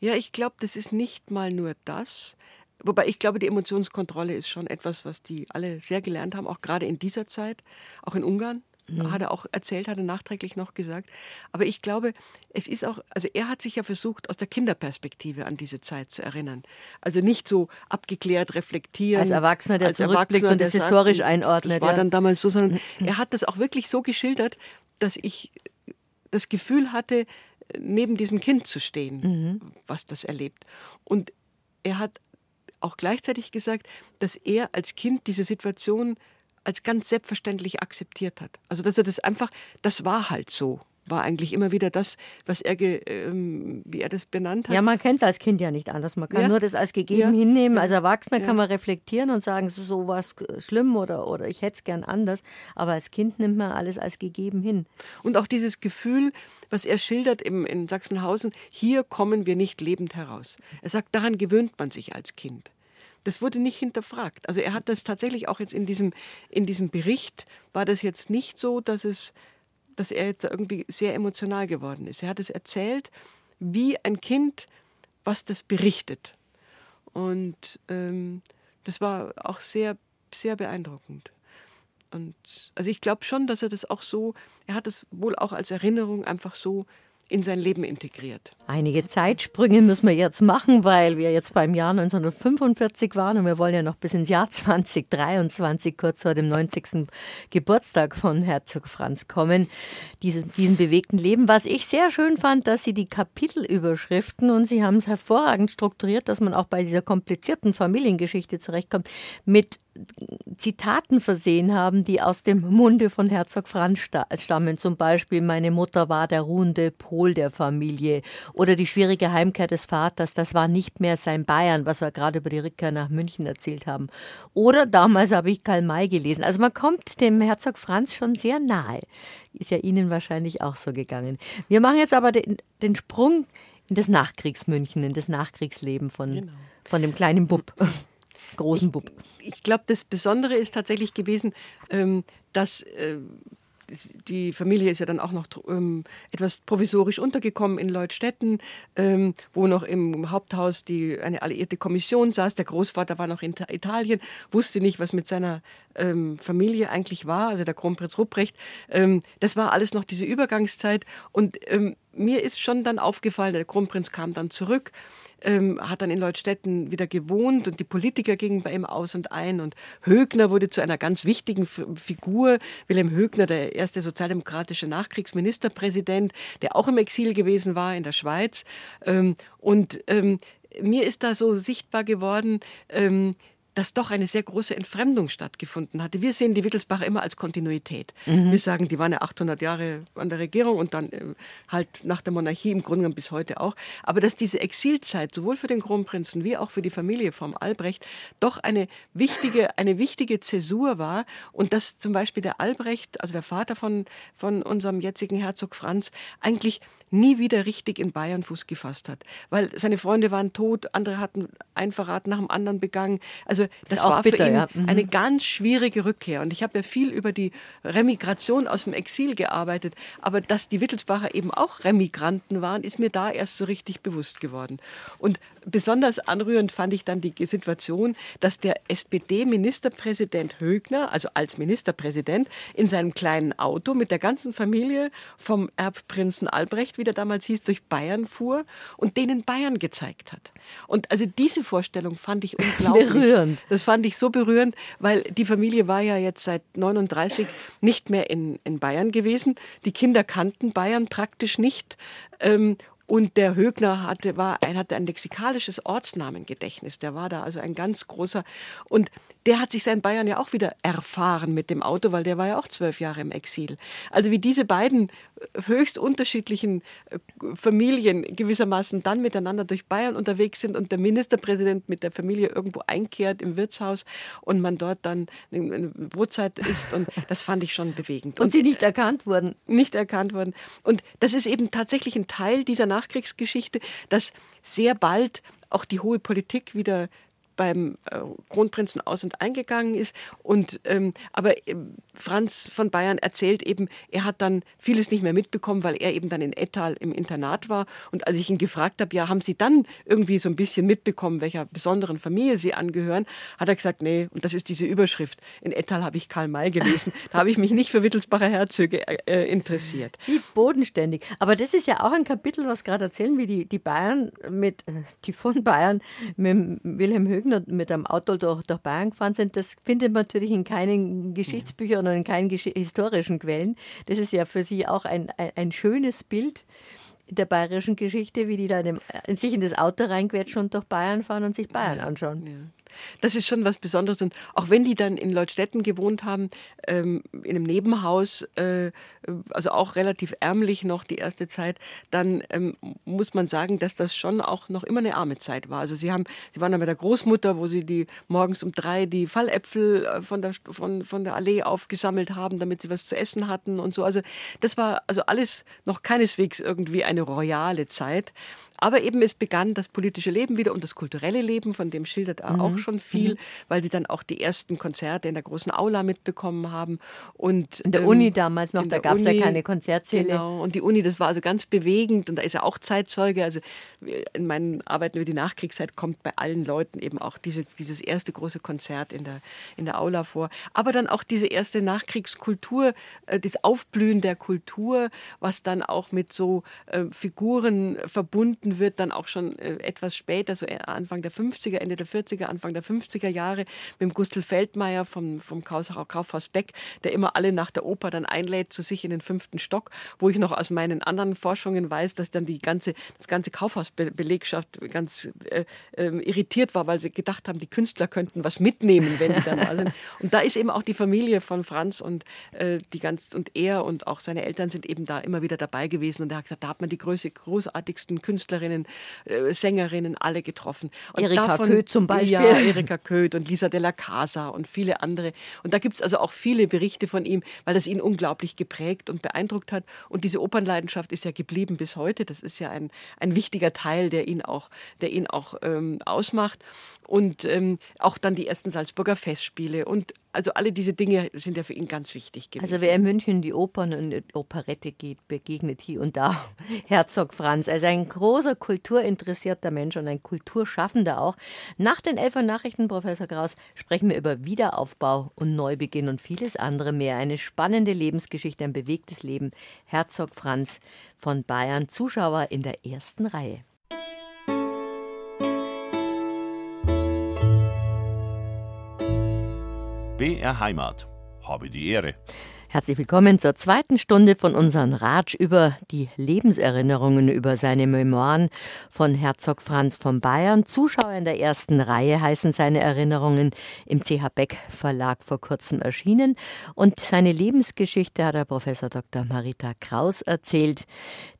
Ja, ich glaube, das ist nicht mal nur das. Wobei ich glaube, die Emotionskontrolle ist schon etwas, was die alle sehr gelernt haben, auch gerade in dieser Zeit, auch in Ungarn. Mhm. Hat er auch erzählt, hat er nachträglich noch gesagt. Aber ich glaube, es ist auch, also er hat sich ja versucht, aus der Kinderperspektive an diese Zeit zu erinnern. Also nicht so abgeklärt, reflektieren. Als Erwachsener, der als zurückblickt Erwachsener, und das historisch sagt, einordnet. war ja. dann damals so, sondern mhm. er hat das auch wirklich so geschildert, dass ich das Gefühl hatte, neben diesem Kind zu stehen, mhm. was das erlebt. Und er hat auch gleichzeitig gesagt, dass er als Kind diese Situation als ganz selbstverständlich akzeptiert hat. Also dass er das einfach, das war halt so war eigentlich immer wieder das, was er, ähm, wie er das benannt hat. Ja, man kennt es als Kind ja nicht anders. Man kann ja. nur das als gegeben ja. hinnehmen. Als Erwachsener kann man reflektieren und sagen, so, so war es schlimm oder, oder ich hätte es gern anders. Aber als Kind nimmt man alles als gegeben hin. Und auch dieses Gefühl, was er schildert im, in Sachsenhausen, hier kommen wir nicht lebend heraus. Er sagt, daran gewöhnt man sich als Kind. Das wurde nicht hinterfragt. Also er hat das tatsächlich auch jetzt in diesem, in diesem Bericht, war das jetzt nicht so, dass es dass er jetzt irgendwie sehr emotional geworden ist. Er hat es erzählt, wie ein Kind, was das berichtet. Und ähm, das war auch sehr, sehr beeindruckend. Und also ich glaube schon, dass er das auch so, er hat es wohl auch als Erinnerung einfach so in sein Leben integriert. Einige Zeitsprünge müssen wir jetzt machen, weil wir jetzt beim Jahr 1945 waren und wir wollen ja noch bis ins Jahr 2023, kurz vor dem 90. Geburtstag von Herzog Franz kommen, dieses, diesen bewegten Leben. Was ich sehr schön fand, dass Sie die Kapitelüberschriften und Sie haben es hervorragend strukturiert, dass man auch bei dieser komplizierten Familiengeschichte zurechtkommt, mit Zitaten versehen haben, die aus dem Munde von Herzog Franz stammen. Zum Beispiel, meine Mutter war der ruhende Pol der Familie oder die schwierige Heimkehr des Vaters, das war nicht mehr sein Bayern, was wir gerade über die Rückkehr nach München erzählt haben. Oder damals habe ich Karl May gelesen. Also man kommt dem Herzog Franz schon sehr nahe. Ist ja Ihnen wahrscheinlich auch so gegangen. Wir machen jetzt aber den, den Sprung in das Nachkriegsmünchen, in das Nachkriegsleben von, genau. von dem kleinen Bub *laughs* großen Bub. Ich, ich glaube, das Besondere ist tatsächlich gewesen, ähm, dass äh, die Familie ist ja dann auch noch ähm, etwas provisorisch untergekommen in Leutstetten, ähm, wo noch im Haupthaus die, eine alliierte Kommission saß. Der Großvater war noch in Italien, wusste nicht, was mit seiner ähm, Familie eigentlich war, also der Kronprinz Rupprecht. Ähm, das war alles noch diese Übergangszeit. Und ähm, mir ist schon dann aufgefallen, der Kronprinz kam dann zurück ähm, hat dann in Leutstetten wieder gewohnt und die Politiker gingen bei ihm aus und ein und Högner wurde zu einer ganz wichtigen F Figur. Wilhelm Högner, der erste sozialdemokratische Nachkriegsministerpräsident, der auch im Exil gewesen war in der Schweiz. Ähm, und ähm, mir ist da so sichtbar geworden, ähm, dass doch eine sehr große Entfremdung stattgefunden hatte. Wir sehen die Wittelsbacher immer als Kontinuität. Mhm. Wir sagen, die waren ja 800 Jahre an der Regierung und dann äh, halt nach der Monarchie im Grunde genommen bis heute auch. Aber dass diese Exilzeit sowohl für den Kronprinzen wie auch für die Familie vom Albrecht doch eine wichtige, eine wichtige Zäsur war und dass zum Beispiel der Albrecht, also der Vater von, von unserem jetzigen Herzog Franz, eigentlich nie wieder richtig in Bayern Fuß gefasst hat. Weil seine Freunde waren tot, andere hatten ein Verrat nach dem anderen begangen. Also das, war bitter, für ihn ja. mhm. eine ganz schwierige Rückkehr. Und ich habe ja viel über die Remigration aus dem Exil gearbeitet. Aber dass die Wittelsbacher eben auch Remigranten waren, ist mir da erst so richtig bewusst geworden. Und besonders anrührend fand ich dann die Situation, dass der SPD-Ministerpräsident Högner, also als Ministerpräsident, in seinem kleinen Auto mit der ganzen Familie vom Erbprinzen Albrecht, wie der damals hieß, durch Bayern fuhr und denen Bayern gezeigt hat. Und also diese Vorstellung fand ich *laughs* unglaublich. Berührend. Das fand ich so berührend, weil die Familie war ja jetzt seit 39 nicht mehr in, in Bayern gewesen. Die Kinder kannten Bayern praktisch nicht. Ähm, und der Högner hatte, war, hatte ein lexikalisches Ortsnamengedächtnis. Der war da also ein ganz großer. Und der hat sich sein Bayern ja auch wieder erfahren mit dem Auto, weil der war ja auch zwölf Jahre im Exil. Also wie diese beiden höchst unterschiedlichen äh, Familien gewissermaßen dann miteinander durch Bayern unterwegs sind und der Ministerpräsident mit der Familie irgendwo einkehrt im Wirtshaus und man dort dann eine Brotzeit isst und *laughs* das fand ich schon bewegend. Und, und sie nicht erkannt wurden. Nicht erkannt wurden. Und das ist eben tatsächlich ein Teil dieser Nachkriegsgeschichte, dass sehr bald auch die hohe Politik wieder beim äh, Kronprinzen aus und eingegangen ist. Und ähm, aber äh, Franz von Bayern erzählt eben, er hat dann vieles nicht mehr mitbekommen, weil er eben dann in Ettal im Internat war. Und als ich ihn gefragt habe, ja, haben Sie dann irgendwie so ein bisschen mitbekommen, welcher besonderen Familie Sie angehören, hat er gesagt, nee, und das ist diese Überschrift. In Ettal habe ich Karl May gelesen. *laughs* Da habe ich mich nicht für Wittelsbacher Herzöge äh, interessiert. Wie bodenständig. Aber das ist ja auch ein Kapitel, was gerade erzählen, wie die, die Bayern mit, äh, die von Bayern mit Wilhelm Högner mit einem Auto durch, durch Bayern gefahren sind. Das findet man natürlich in keinen Geschichtsbüchern und in keinen historischen Quellen. Das ist ja für Sie auch ein, ein, ein schönes Bild der bayerischen Geschichte, wie die da in, in sich in das Auto reinquetschen und durch Bayern fahren und sich Bayern anschauen. Ja. Das ist schon was Besonderes. Und auch wenn die dann in Leutstetten gewohnt haben, ähm, in einem Nebenhaus, äh, also auch relativ ärmlich noch die erste Zeit, dann ähm, muss man sagen, dass das schon auch noch immer eine arme Zeit war. Also sie haben, sie waren dann bei der Großmutter, wo sie die morgens um drei die Falläpfel äh, von der, von, von der Allee aufgesammelt haben, damit sie was zu essen hatten und so. Also das war also alles noch keineswegs irgendwie eine royale Zeit. Aber eben es begann das politische Leben wieder und das kulturelle Leben, von dem schildert er mhm. auch schon viel, mhm. weil sie dann auch die ersten Konzerte in der großen Aula mitbekommen haben. Und, in der ähm, Uni damals noch, da gab es ja keine Konzertsäle. Genau, und die Uni, das war also ganz bewegend und da ist er auch Zeitzeuge. Also in meinen Arbeiten über die Nachkriegszeit kommt bei allen Leuten eben auch diese, dieses erste große Konzert in der, in der Aula vor. Aber dann auch diese erste Nachkriegskultur, äh, das Aufblühen der Kultur, was dann auch mit so äh, Figuren verbunden wird, dann auch schon äh, etwas später, so Anfang der 50er, Ende der 40er, Anfang der 50er Jahre, mit dem Gustl Feldmeier vom, vom Kaufhaus Beck, der immer alle nach der Oper dann einlädt zu sich in den fünften Stock, wo ich noch aus meinen anderen Forschungen weiß, dass dann die ganze, das ganze Kaufhausbelegschaft ganz äh, äh, irritiert war, weil sie gedacht haben, die Künstler könnten was mitnehmen, wenn die dann mal sind. *laughs* Und da ist eben auch die Familie von Franz und äh, die ganz und er und auch seine Eltern sind eben da immer wieder dabei gewesen und er hat gesagt, da hat man die größte, großartigsten Künstlerinnen, äh, Sängerinnen alle getroffen. Und Erika davon, Köth zum Beispiel. Ja, Erika Köth und Lisa de la Casa und viele andere. Und da gibt es also auch viele Berichte von ihm, weil das ihn unglaublich geprägt und beeindruckt hat. Und diese Opernleidenschaft ist ja geblieben bis heute. Das ist ja ein, ein wichtiger Teil, der ihn auch, der ihn auch ähm, ausmacht. Und ähm, auch dann die ersten Salzburger Festspiele und also alle diese Dinge sind ja für ihn ganz wichtig gewesen. Also wer in München die Opern und die Operette geht, begegnet hier und da *laughs* Herzog Franz. Also ein großer kulturinteressierter Mensch und ein Kulturschaffender auch. Nach den Elfer Nachrichten, Professor Kraus, sprechen wir über Wiederaufbau und Neubeginn und vieles andere mehr. Eine spannende Lebensgeschichte, ein bewegtes Leben. Herzog Franz von Bayern, Zuschauer in der ersten Reihe. BR Heimat. Habe die Ehre. Herzlich willkommen zur zweiten Stunde von unserem Ratsch über die Lebenserinnerungen über seine Memoiren von Herzog Franz von Bayern. Zuschauer in der ersten Reihe heißen seine Erinnerungen im CH Beck Verlag vor kurzem erschienen. Und seine Lebensgeschichte hat der Professor Dr. Marita Kraus erzählt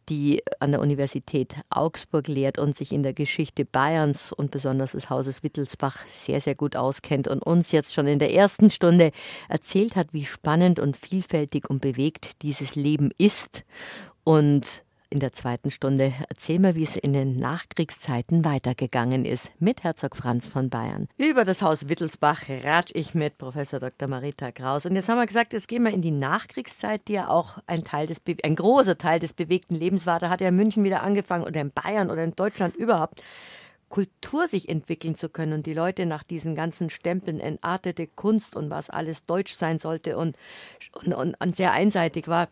die an der Universität Augsburg lehrt und sich in der Geschichte Bayerns und besonders des Hauses Wittelsbach sehr, sehr gut auskennt und uns jetzt schon in der ersten Stunde erzählt hat, wie spannend und vielfältig und bewegt dieses Leben ist. Und in der zweiten Stunde erzählen wir, wie es in den Nachkriegszeiten weitergegangen ist mit Herzog Franz von Bayern. Über das Haus Wittelsbach ratsch ich mit Professor Dr. Marita Kraus. Und jetzt haben wir gesagt, jetzt gehen wir in die Nachkriegszeit, die ja auch ein Teil des, ein großer Teil des bewegten Lebens war. Da hat ja in München wieder angefangen oder in Bayern oder in Deutschland überhaupt. Kultur sich entwickeln zu können und die Leute nach diesen ganzen Stempeln entartete Kunst und was alles deutsch sein sollte und, und, und sehr einseitig war,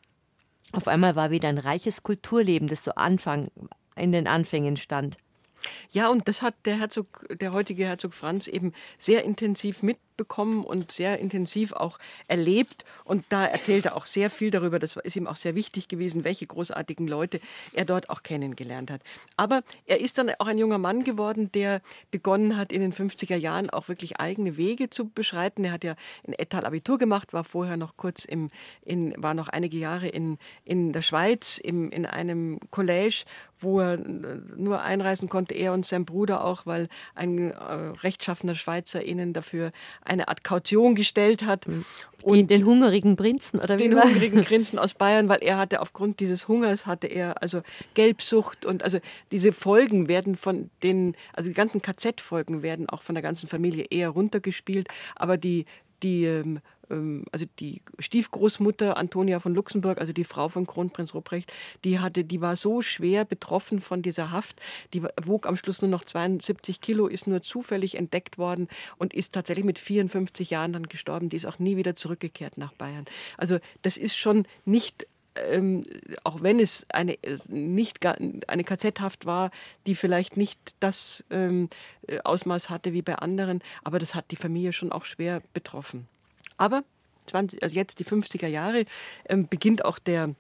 auf einmal war wieder ein reiches Kulturleben, das so Anfang, in den Anfängen stand. Ja, und das hat der Herzog, der heutige Herzog Franz eben sehr intensiv mit mitbekommen und sehr intensiv auch erlebt. Und da erzählt er auch sehr viel darüber. Das ist ihm auch sehr wichtig gewesen, welche großartigen Leute er dort auch kennengelernt hat. Aber er ist dann auch ein junger Mann geworden, der begonnen hat, in den 50er Jahren auch wirklich eigene Wege zu beschreiten. Er hat ja in Ettal Abitur gemacht, war vorher noch kurz im, in, war noch einige Jahre in, in der Schweiz im, in einem College, wo er nur einreisen konnte, er und sein Bruder auch, weil ein äh, rechtschaffener Schweizer ihnen dafür eine Art Kaution gestellt hat. Mhm. Und den, hungrigen Prinzen oder wie Den hungrigen *laughs* Prinzen aus Bayern, weil er hatte aufgrund dieses Hungers hatte er also Gelbsucht und also diese Folgen werden von den, also die ganzen KZ-Folgen werden auch von der ganzen Familie eher runtergespielt, aber die die ähm, also die Stiefgroßmutter Antonia von Luxemburg, also die Frau von Kronprinz Ruprecht, die hatte, die war so schwer betroffen von dieser Haft, die wog am Schluss nur noch 72 Kilo, ist nur zufällig entdeckt worden und ist tatsächlich mit 54 Jahren dann gestorben. Die ist auch nie wieder zurückgekehrt nach Bayern. Also das ist schon nicht ähm, auch wenn es eine äh, nicht eine KZ-Haft war, die vielleicht nicht das ähm, äh, Ausmaß hatte wie bei anderen, aber das hat die Familie schon auch schwer betroffen. Aber 20, also jetzt die 50er Jahre ähm, beginnt auch der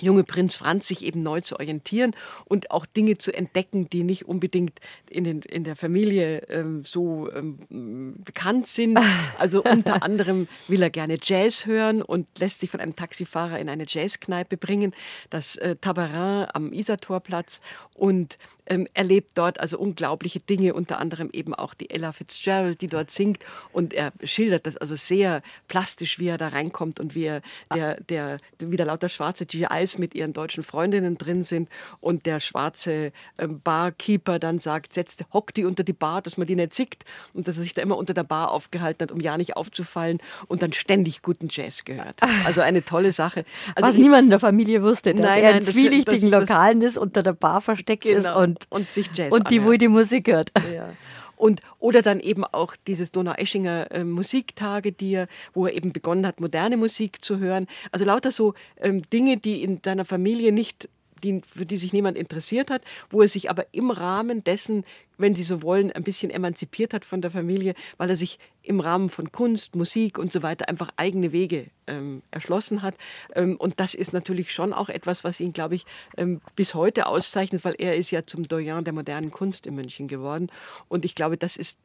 junge Prinz Franz sich eben neu zu orientieren und auch Dinge zu entdecken, die nicht unbedingt in, den, in der Familie ähm, so ähm, bekannt sind. Also unter *laughs* anderem will er gerne Jazz hören und lässt sich von einem Taxifahrer in eine Jazzkneipe bringen, das äh, Tabarin am Isartorplatz und ähm, erlebt dort also unglaubliche Dinge, unter anderem eben auch die Ella Fitzgerald, die dort singt. Und er schildert das also sehr plastisch, wie er da reinkommt und wie er der, der wieder lauter schwarze GIs mit ihren deutschen Freundinnen drin sind und der schwarze ähm, Barkeeper dann sagt, setzt, hockt die unter die Bar, dass man die nicht sieht und dass er sich da immer unter der Bar aufgehalten hat, um ja nicht aufzufallen und dann ständig guten Jazz gehört. Also eine tolle Sache. *laughs* Also Was niemand in der Familie wusste, dass nein, er in zwielichtigen das, das, Lokalen ist, unter der Bar versteckt genau. ist und und sich Jazz Und die, wo die Musik hört. Ja. Und, oder dann eben auch dieses Donau-Eschinger äh, Musiktage, die er, wo er eben begonnen hat, moderne Musik zu hören. Also lauter so ähm, Dinge, die in deiner Familie nicht die, für die sich niemand interessiert hat, wo er sich aber im Rahmen dessen wenn Sie so wollen, ein bisschen emanzipiert hat von der Familie, weil er sich im Rahmen von Kunst, Musik und so weiter einfach eigene Wege ähm, erschlossen hat. Ähm, und das ist natürlich schon auch etwas, was ihn, glaube ich, ähm, bis heute auszeichnet, weil er ist ja zum Doyen der modernen Kunst in München geworden. Und ich glaube, das ist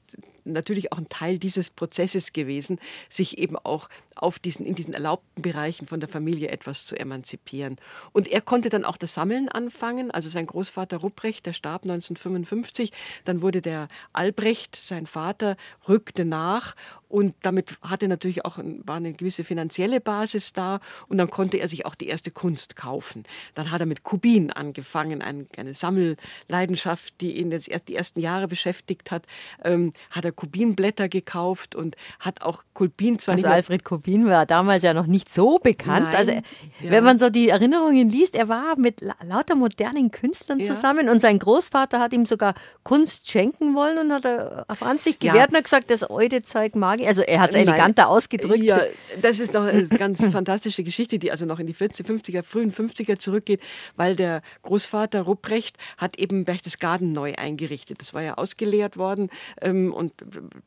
natürlich auch ein Teil dieses Prozesses gewesen, sich eben auch auf diesen, in diesen erlaubten Bereichen von der Familie etwas zu emanzipieren. Und er konnte dann auch das Sammeln anfangen. Also sein Großvater Rupprecht, der starb 1955, dann wurde der Albrecht, sein Vater, rückte nach und damit hatte natürlich auch war eine gewisse finanzielle Basis da und dann konnte er sich auch die erste Kunst kaufen. Dann hat er mit Kubin angefangen, eine, eine Sammelleidenschaft, die ihn jetzt die ersten Jahre beschäftigt hat. Ähm, hat er Kubinblätter gekauft und hat auch Kubin zwar also Alfred Kubin war damals ja noch nicht so bekannt. Nein, also ja. wenn man so die Erinnerungen liest, er war mit lauter modernen Künstlern ja. zusammen und sein Großvater hat ihm sogar Kunst schenken wollen und hat er auf Ansicht gewährt ja. und hat gesagt, das alte Zeug mag also er hat es eleganter ausgedrückt. Ja, das ist noch eine ganz fantastische Geschichte, die also noch in die 40, 50er, frühen 50er zurückgeht, weil der Großvater Rupprecht hat eben Berchtesgaden neu eingerichtet. Das war ja ausgeleert worden ähm, und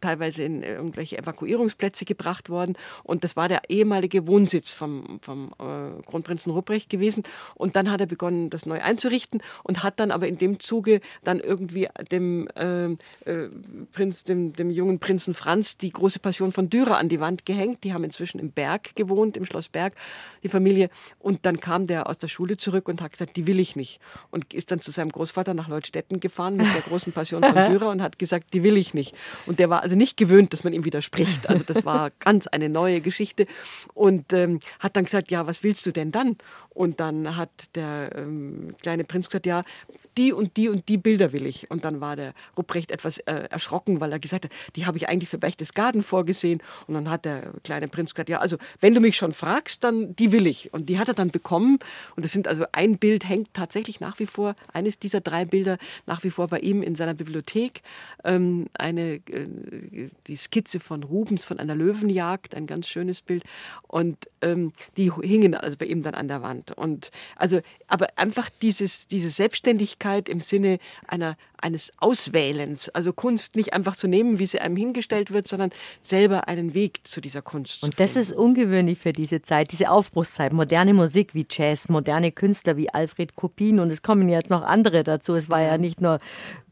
teilweise in irgendwelche Evakuierungsplätze gebracht worden. Und das war der ehemalige Wohnsitz vom, vom äh, Kronprinzen Rupprecht gewesen. Und dann hat er begonnen, das neu einzurichten und hat dann aber in dem Zuge dann irgendwie dem äh, äh, Prinz, dem, dem jungen Prinzen Franz die große Passion von Dürer an die Wand gehängt. Die haben inzwischen im Berg gewohnt, im Schloss Berg, die Familie. Und dann kam der aus der Schule zurück und hat gesagt, die will ich nicht. Und ist dann zu seinem Großvater nach Leutstetten gefahren mit der großen Passion von *laughs* Dürer und hat gesagt, die will ich nicht. Und der war also nicht gewöhnt, dass man ihm widerspricht. Also das war *laughs* ganz eine neue Geschichte. Und ähm, hat dann gesagt, ja, was willst du denn dann? Und dann hat der ähm, kleine Prinz gesagt, ja, die und die und die Bilder will ich. Und dann war der Ruprecht etwas äh, erschrocken, weil er gesagt hat, die habe ich eigentlich für Berchtesgaden vorgesehen. Und dann hat der kleine Prinz gesagt, ja, also wenn du mich schon fragst, dann die will ich. Und die hat er dann bekommen. Und das sind also ein Bild hängt tatsächlich nach wie vor, eines dieser drei Bilder nach wie vor bei ihm in seiner Bibliothek. Ähm, eine, äh, die Skizze von Rubens von einer Löwenjagd, ein ganz schönes Bild. Und ähm, die hingen also bei ihm dann an der Wand. Und also, aber einfach dieses, diese Selbstständigkeit im Sinne einer, eines Auswählens, also Kunst nicht einfach zu nehmen, wie sie einem hingestellt wird, sondern selber einen Weg zu dieser Kunst. Und das ist ungewöhnlich für diese Zeit, diese Aufbruchszeit. Moderne Musik wie Jazz, moderne Künstler wie Alfred Kopin und es kommen jetzt noch andere dazu. Es war ja nicht nur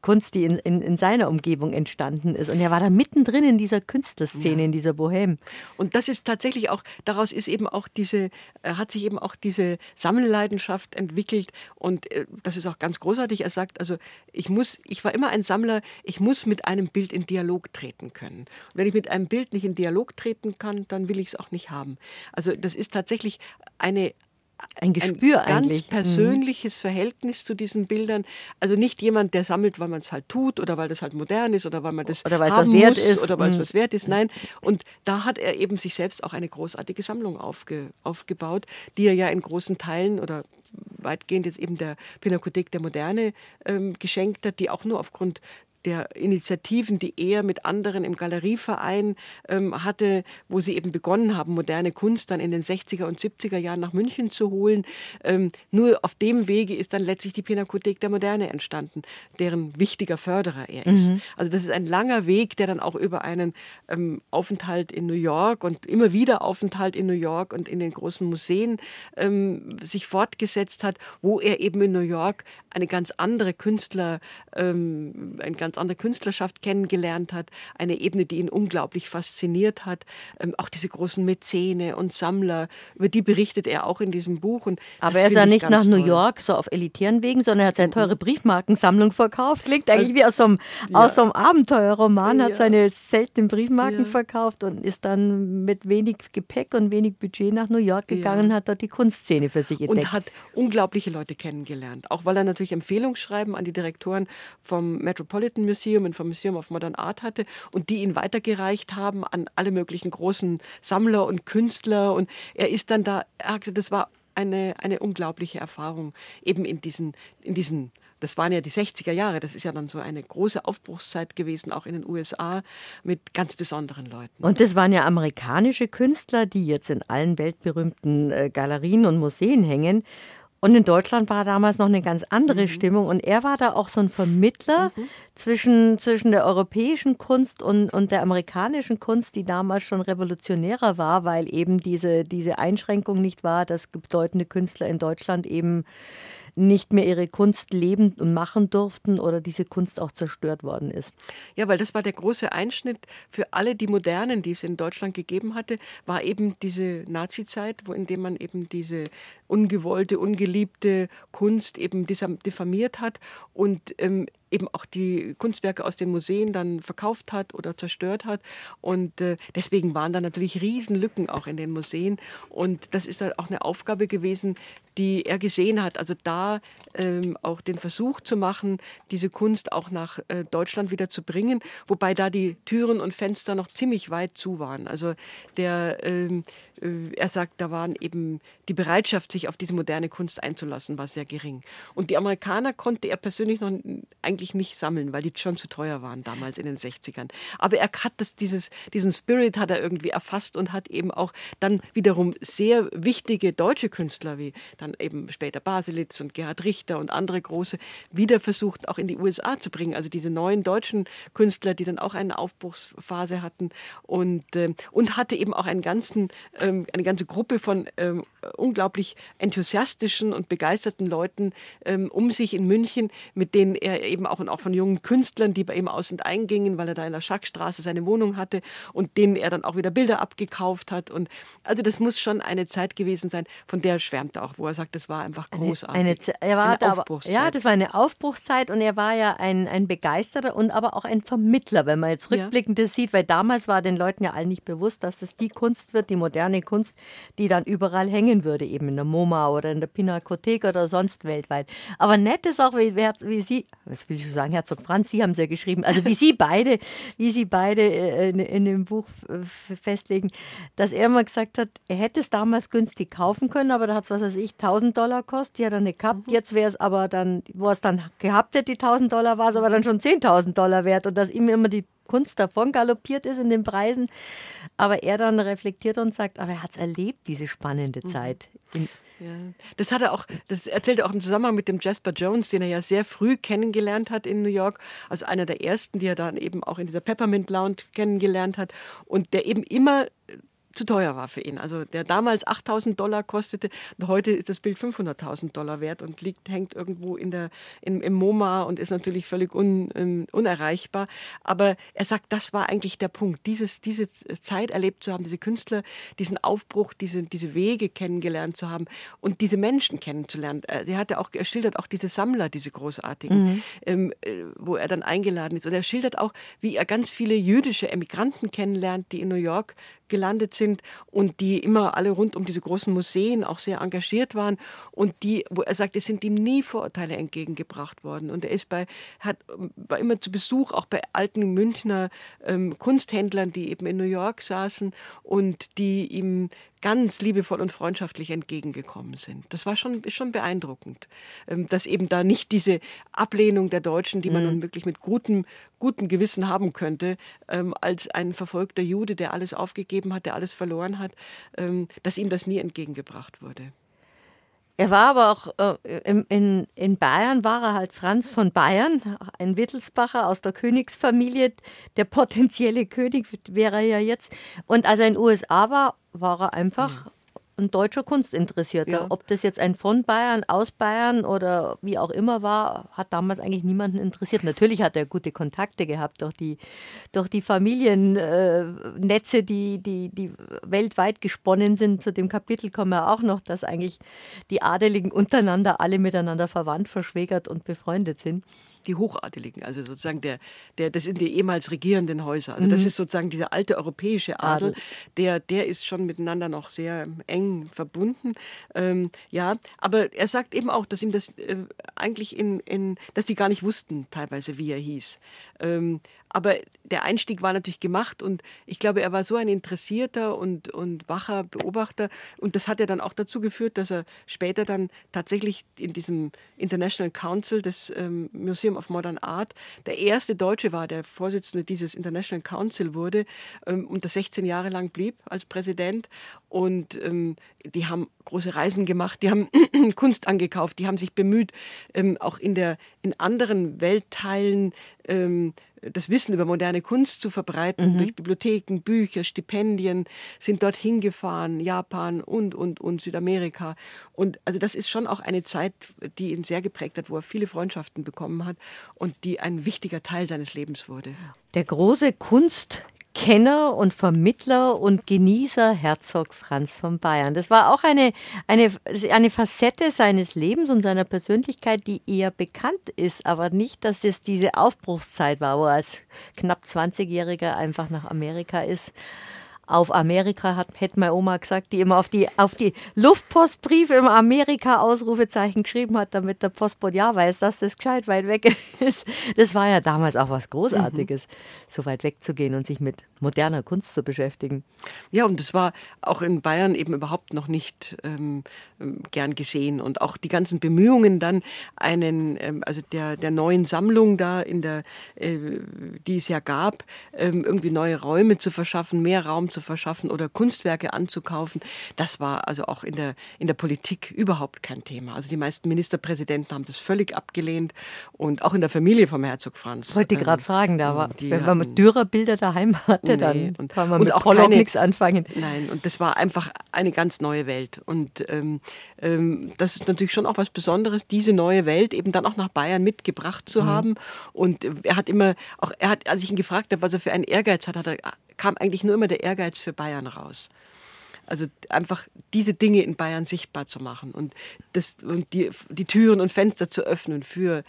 Kunst, die in, in, in seiner Umgebung entstanden ist. Und er war da mittendrin in dieser Künstlerszene, ja. in dieser Bohème. Und das ist tatsächlich auch, daraus ist eben auch diese, äh, hat sich eben auch diese Sammelleidenschaft entwickelt. Und äh, das ist auch ganz großartig. Er sagt, also ich muss, ich war immer ein Sammler, ich muss mit einem Bild in Dialog treten können. Und wenn ich mit einem Bild nicht in Dialog treten kann, dann will ich es auch nicht haben. Also das ist tatsächlich eine ein Gespür ein ganz eigentlich. Mhm. persönliches mhm. Verhältnis zu diesen Bildern. Also nicht jemand, der sammelt, weil man es halt tut oder weil das halt modern ist oder weil man das oder weil es was wert ist oder weil es mhm. was wert ist. Nein. Und da hat er eben sich selbst auch eine großartige Sammlung aufge, aufgebaut, die er ja in großen Teilen oder weitgehend jetzt eben der Pinakothek der Moderne ähm, geschenkt hat, die auch nur aufgrund der Initiativen, die er mit anderen im Galerieverein ähm, hatte, wo sie eben begonnen haben, moderne Kunst dann in den 60er und 70er Jahren nach München zu holen. Ähm, nur auf dem Wege ist dann letztlich die Pinakothek der Moderne entstanden, deren wichtiger Förderer er ist. Mhm. Also das ist ein langer Weg, der dann auch über einen ähm, Aufenthalt in New York und immer wieder Aufenthalt in New York und in den großen Museen ähm, sich fortgesetzt hat, wo er eben in New York eine ganz andere Künstler, ähm, ein ganz andere Künstlerschaft kennengelernt hat, eine Ebene, die ihn unglaublich fasziniert hat. Ähm, auch diese großen Mäzene und Sammler, über die berichtet er auch in diesem Buch. Und Aber er ist ja nicht nach New York so auf elitären Wegen, sondern er hat seine teure mhm. Briefmarkensammlung verkauft. Klingt eigentlich wie aus so einem, ja. aus so einem Abenteuerroman, hat ja. seine seltenen Briefmarken ja. verkauft und ist dann mit wenig Gepäck und wenig Budget nach New York gegangen, hat dort die Kunstszene für sich entdeckt. Und hat unglaubliche Leute kennengelernt. Auch weil er natürlich Empfehlungsschreiben an die Direktoren vom Metropolitan Museum und vom Museum of Modern Art hatte und die ihn weitergereicht haben an alle möglichen großen Sammler und Künstler. Und er ist dann da, er sagte, das war eine, eine unglaubliche Erfahrung, eben in diesen, in diesen das waren ja die 60er Jahre, das ist ja dann so eine große Aufbruchszeit gewesen, auch in den USA, mit ganz besonderen Leuten. Und das waren ja amerikanische Künstler, die jetzt in allen weltberühmten äh, Galerien und Museen hängen. Und in Deutschland war damals noch eine ganz andere mhm. Stimmung. Und er war da auch so ein Vermittler mhm. zwischen, zwischen der europäischen Kunst und, und der amerikanischen Kunst, die damals schon revolutionärer war, weil eben diese, diese Einschränkung nicht war, dass bedeutende Künstler in Deutschland eben nicht mehr ihre Kunst leben und machen durften oder diese Kunst auch zerstört worden ist. Ja, weil das war der große Einschnitt für alle die Modernen, die es in Deutschland gegeben hatte, war eben diese Nazi-Zeit, wo in dem man eben diese ungewollte, ungeliebte Kunst eben diffamiert hat und ähm, eben auch die Kunstwerke aus den Museen dann verkauft hat oder zerstört hat. Und äh, deswegen waren da natürlich Riesenlücken auch in den Museen. Und das ist dann auch eine Aufgabe gewesen, die er gesehen hat. Also da ähm, auch den Versuch zu machen, diese Kunst auch nach äh, Deutschland wieder zu bringen, wobei da die Türen und Fenster noch ziemlich weit zu waren. Also der ähm, äh, er sagt, da waren eben die Bereitschaft, sich auf diese moderne Kunst einzulassen, war sehr gering. Und die Amerikaner konnte er persönlich noch eigentlich nicht sammeln, weil die schon zu teuer waren damals in den 60ern. Aber er hat das, dieses, diesen Spirit hat er irgendwie erfasst und hat eben auch dann wiederum sehr wichtige deutsche Künstler wie dann eben später Baselitz und Gerhard Richter und andere große wieder versucht auch in die USA zu bringen. Also diese neuen deutschen Künstler, die dann auch eine Aufbruchsphase hatten und, äh, und hatte eben auch einen ganzen äh, ähm, eine ganze Gruppe von ähm, unglaublich enthusiastischen und begeisterten Leuten ähm, um sich in München, mit denen er eben auch und auch von jungen Künstlern, die bei ihm aus und eingingen, weil er da in der Schackstraße seine Wohnung hatte und denen er dann auch wieder Bilder abgekauft hat. Und also das muss schon eine Zeit gewesen sein, von der er schwärmt auch, wo er sagt, das war einfach großartig. Eine, eine, er war eine da Aufbruchszeit. ja, das war eine Aufbruchszeit und er war ja ein, ein Begeisterer und aber auch ein Vermittler, wenn man jetzt rückblickend ja. sieht, weil damals war den Leuten ja allen nicht bewusst, dass es die Kunst wird, die moderne moderne Kunst, die dann überall hängen würde, eben in der MoMA oder in der Pinakothek oder sonst weltweit. Aber nett ist auch, wie, wie Sie, was will ich schon sagen, Herzog Franz, Sie haben es ja geschrieben, also wie Sie beide, wie Sie beide äh, in, in dem Buch festlegen, dass er immer gesagt hat, er hätte es damals günstig kaufen können, aber da hat es, was weiß ich, 1000 Dollar kostet, die hat er nicht gehabt. Mhm. Jetzt wäre es aber dann, wo er es dann gehabt hätte, die 1000 Dollar, war es aber dann schon 10.000 Dollar wert und dass ihm immer die Kunst davon galoppiert ist in den Preisen. Aber er dann reflektiert und sagt, aber er hat es erlebt, diese spannende mhm. Zeit. In ja. Das hat er auch, das erzählt er auch im Zusammenhang mit dem Jasper Jones, den er ja sehr früh kennengelernt hat in New York, also einer der ersten, die er dann eben auch in dieser Peppermint Lounge kennengelernt hat und der eben immer zu teuer war für ihn. Also der damals 8000 Dollar kostete, und heute ist das Bild 500.000 Dollar wert und liegt, hängt irgendwo in der, in, im MoMA und ist natürlich völlig un, um, unerreichbar. Aber er sagt, das war eigentlich der Punkt, dieses, diese Zeit erlebt zu haben, diese Künstler, diesen Aufbruch, diese, diese Wege kennengelernt zu haben und diese Menschen kennenzulernen. Er hatte auch, er schildert auch diese Sammler, diese großartigen, mhm. ähm, äh, wo er dann eingeladen ist. Und er schildert auch, wie er ganz viele jüdische Emigranten kennenlernt, die in New York gelandet sind und die immer alle rund um diese großen Museen auch sehr engagiert waren und die, wo er sagt, es sind ihm nie Vorurteile entgegengebracht worden. Und er ist bei, hat, war immer zu Besuch auch bei alten Münchner ähm, Kunsthändlern, die eben in New York saßen und die ihm ganz liebevoll und freundschaftlich entgegengekommen sind. Das war schon, ist schon beeindruckend, ähm, dass eben da nicht diese Ablehnung der Deutschen, die man mhm. nun wirklich mit gutem, gutem Gewissen haben könnte, ähm, als ein verfolgter Jude, der alles aufgegeben hat, der alles verloren hat, ähm, dass ihm das nie entgegengebracht wurde. Er war aber auch äh, in, in Bayern, war er halt Franz von Bayern, ein Wittelsbacher aus der Königsfamilie. Der potenzielle König wäre er ja jetzt. Und als er in den USA war, war er einfach ein deutscher Kunstinteressierter. Ja. Ob das jetzt ein von Bayern, aus Bayern oder wie auch immer war, hat damals eigentlich niemanden interessiert. Natürlich hat er gute Kontakte gehabt durch die, durch die Familiennetze, die, die, die weltweit gesponnen sind. Zu dem Kapitel kommen wir auch noch, dass eigentlich die Adeligen untereinander alle miteinander verwandt, verschwägert und befreundet sind die Hochadeligen, also sozusagen der, der, das sind die ehemals regierenden Häuser. Also das mhm. ist sozusagen dieser alte europäische Adel, Adel, der, der ist schon miteinander noch sehr eng verbunden. Ähm, ja, aber er sagt eben auch, dass ihm das äh, eigentlich in, in, dass die gar nicht wussten teilweise, wie er hieß. Ähm, aber der Einstieg war natürlich gemacht und ich glaube, er war so ein interessierter und, und wacher Beobachter. Und das hat ja dann auch dazu geführt, dass er später dann tatsächlich in diesem International Council des ähm, Museum of Modern Art der erste Deutsche war, der Vorsitzende dieses International Council wurde ähm, und das 16 Jahre lang blieb als Präsident und ähm, die haben große Reisen gemacht, die haben *clears throat* Kunst angekauft, die haben sich bemüht, ähm, auch in, der, in anderen Weltteilen ähm, das Wissen über moderne Kunst zu verbreiten, mhm. durch Bibliotheken, Bücher, Stipendien, sind dorthin gefahren, Japan und, und, und Südamerika. Und also das ist schon auch eine Zeit, die ihn sehr geprägt hat, wo er viele Freundschaften bekommen hat und die ein wichtiger Teil seines Lebens wurde. Der große Kunst Kenner und Vermittler und Genießer Herzog Franz von Bayern. Das war auch eine, eine, eine Facette seines Lebens und seiner Persönlichkeit, die eher bekannt ist, aber nicht, dass es diese Aufbruchszeit war, wo er als knapp 20-Jähriger einfach nach Amerika ist auf Amerika, hat, hätte meine Oma gesagt, die immer auf die, auf die Luftpostbriefe im Amerika-Ausrufezeichen geschrieben hat, damit der Postbote ja weiß, dass das gescheit weit weg *laughs* ist. Das war ja damals auch was Großartiges, mhm. so weit wegzugehen und sich mit moderner Kunst zu beschäftigen. Ja, und das war auch in Bayern eben überhaupt noch nicht ähm, gern gesehen. Und auch die ganzen Bemühungen dann einen, ähm, also der, der neuen Sammlung da in der, äh, die es ja gab, ähm, irgendwie neue Räume zu verschaffen, mehr Raum zu verschaffen oder Kunstwerke anzukaufen, das war also auch in der, in der Politik überhaupt kein Thema. Also die meisten Ministerpräsidenten haben das völlig abgelehnt und auch in der Familie vom Herzog Franz. Ich wollte ähm, gerade fragen, da war, wenn man mit Dürer-Bilder daheim hatte, nee, dann und, kann man mit auch Pollock nichts anfangen. Nein, und das war einfach eine ganz neue Welt. Und ähm, ähm, das ist natürlich schon auch was Besonderes, diese neue Welt eben dann auch nach Bayern mitgebracht zu mhm. haben. Und er hat immer, auch er hat, als ich ihn gefragt habe, was er für einen Ehrgeiz hat, hat er, kam eigentlich nur immer der Ehrgeiz für Bayern raus. Also einfach diese Dinge in Bayern sichtbar zu machen und, das, und die, die Türen und Fenster zu öffnen für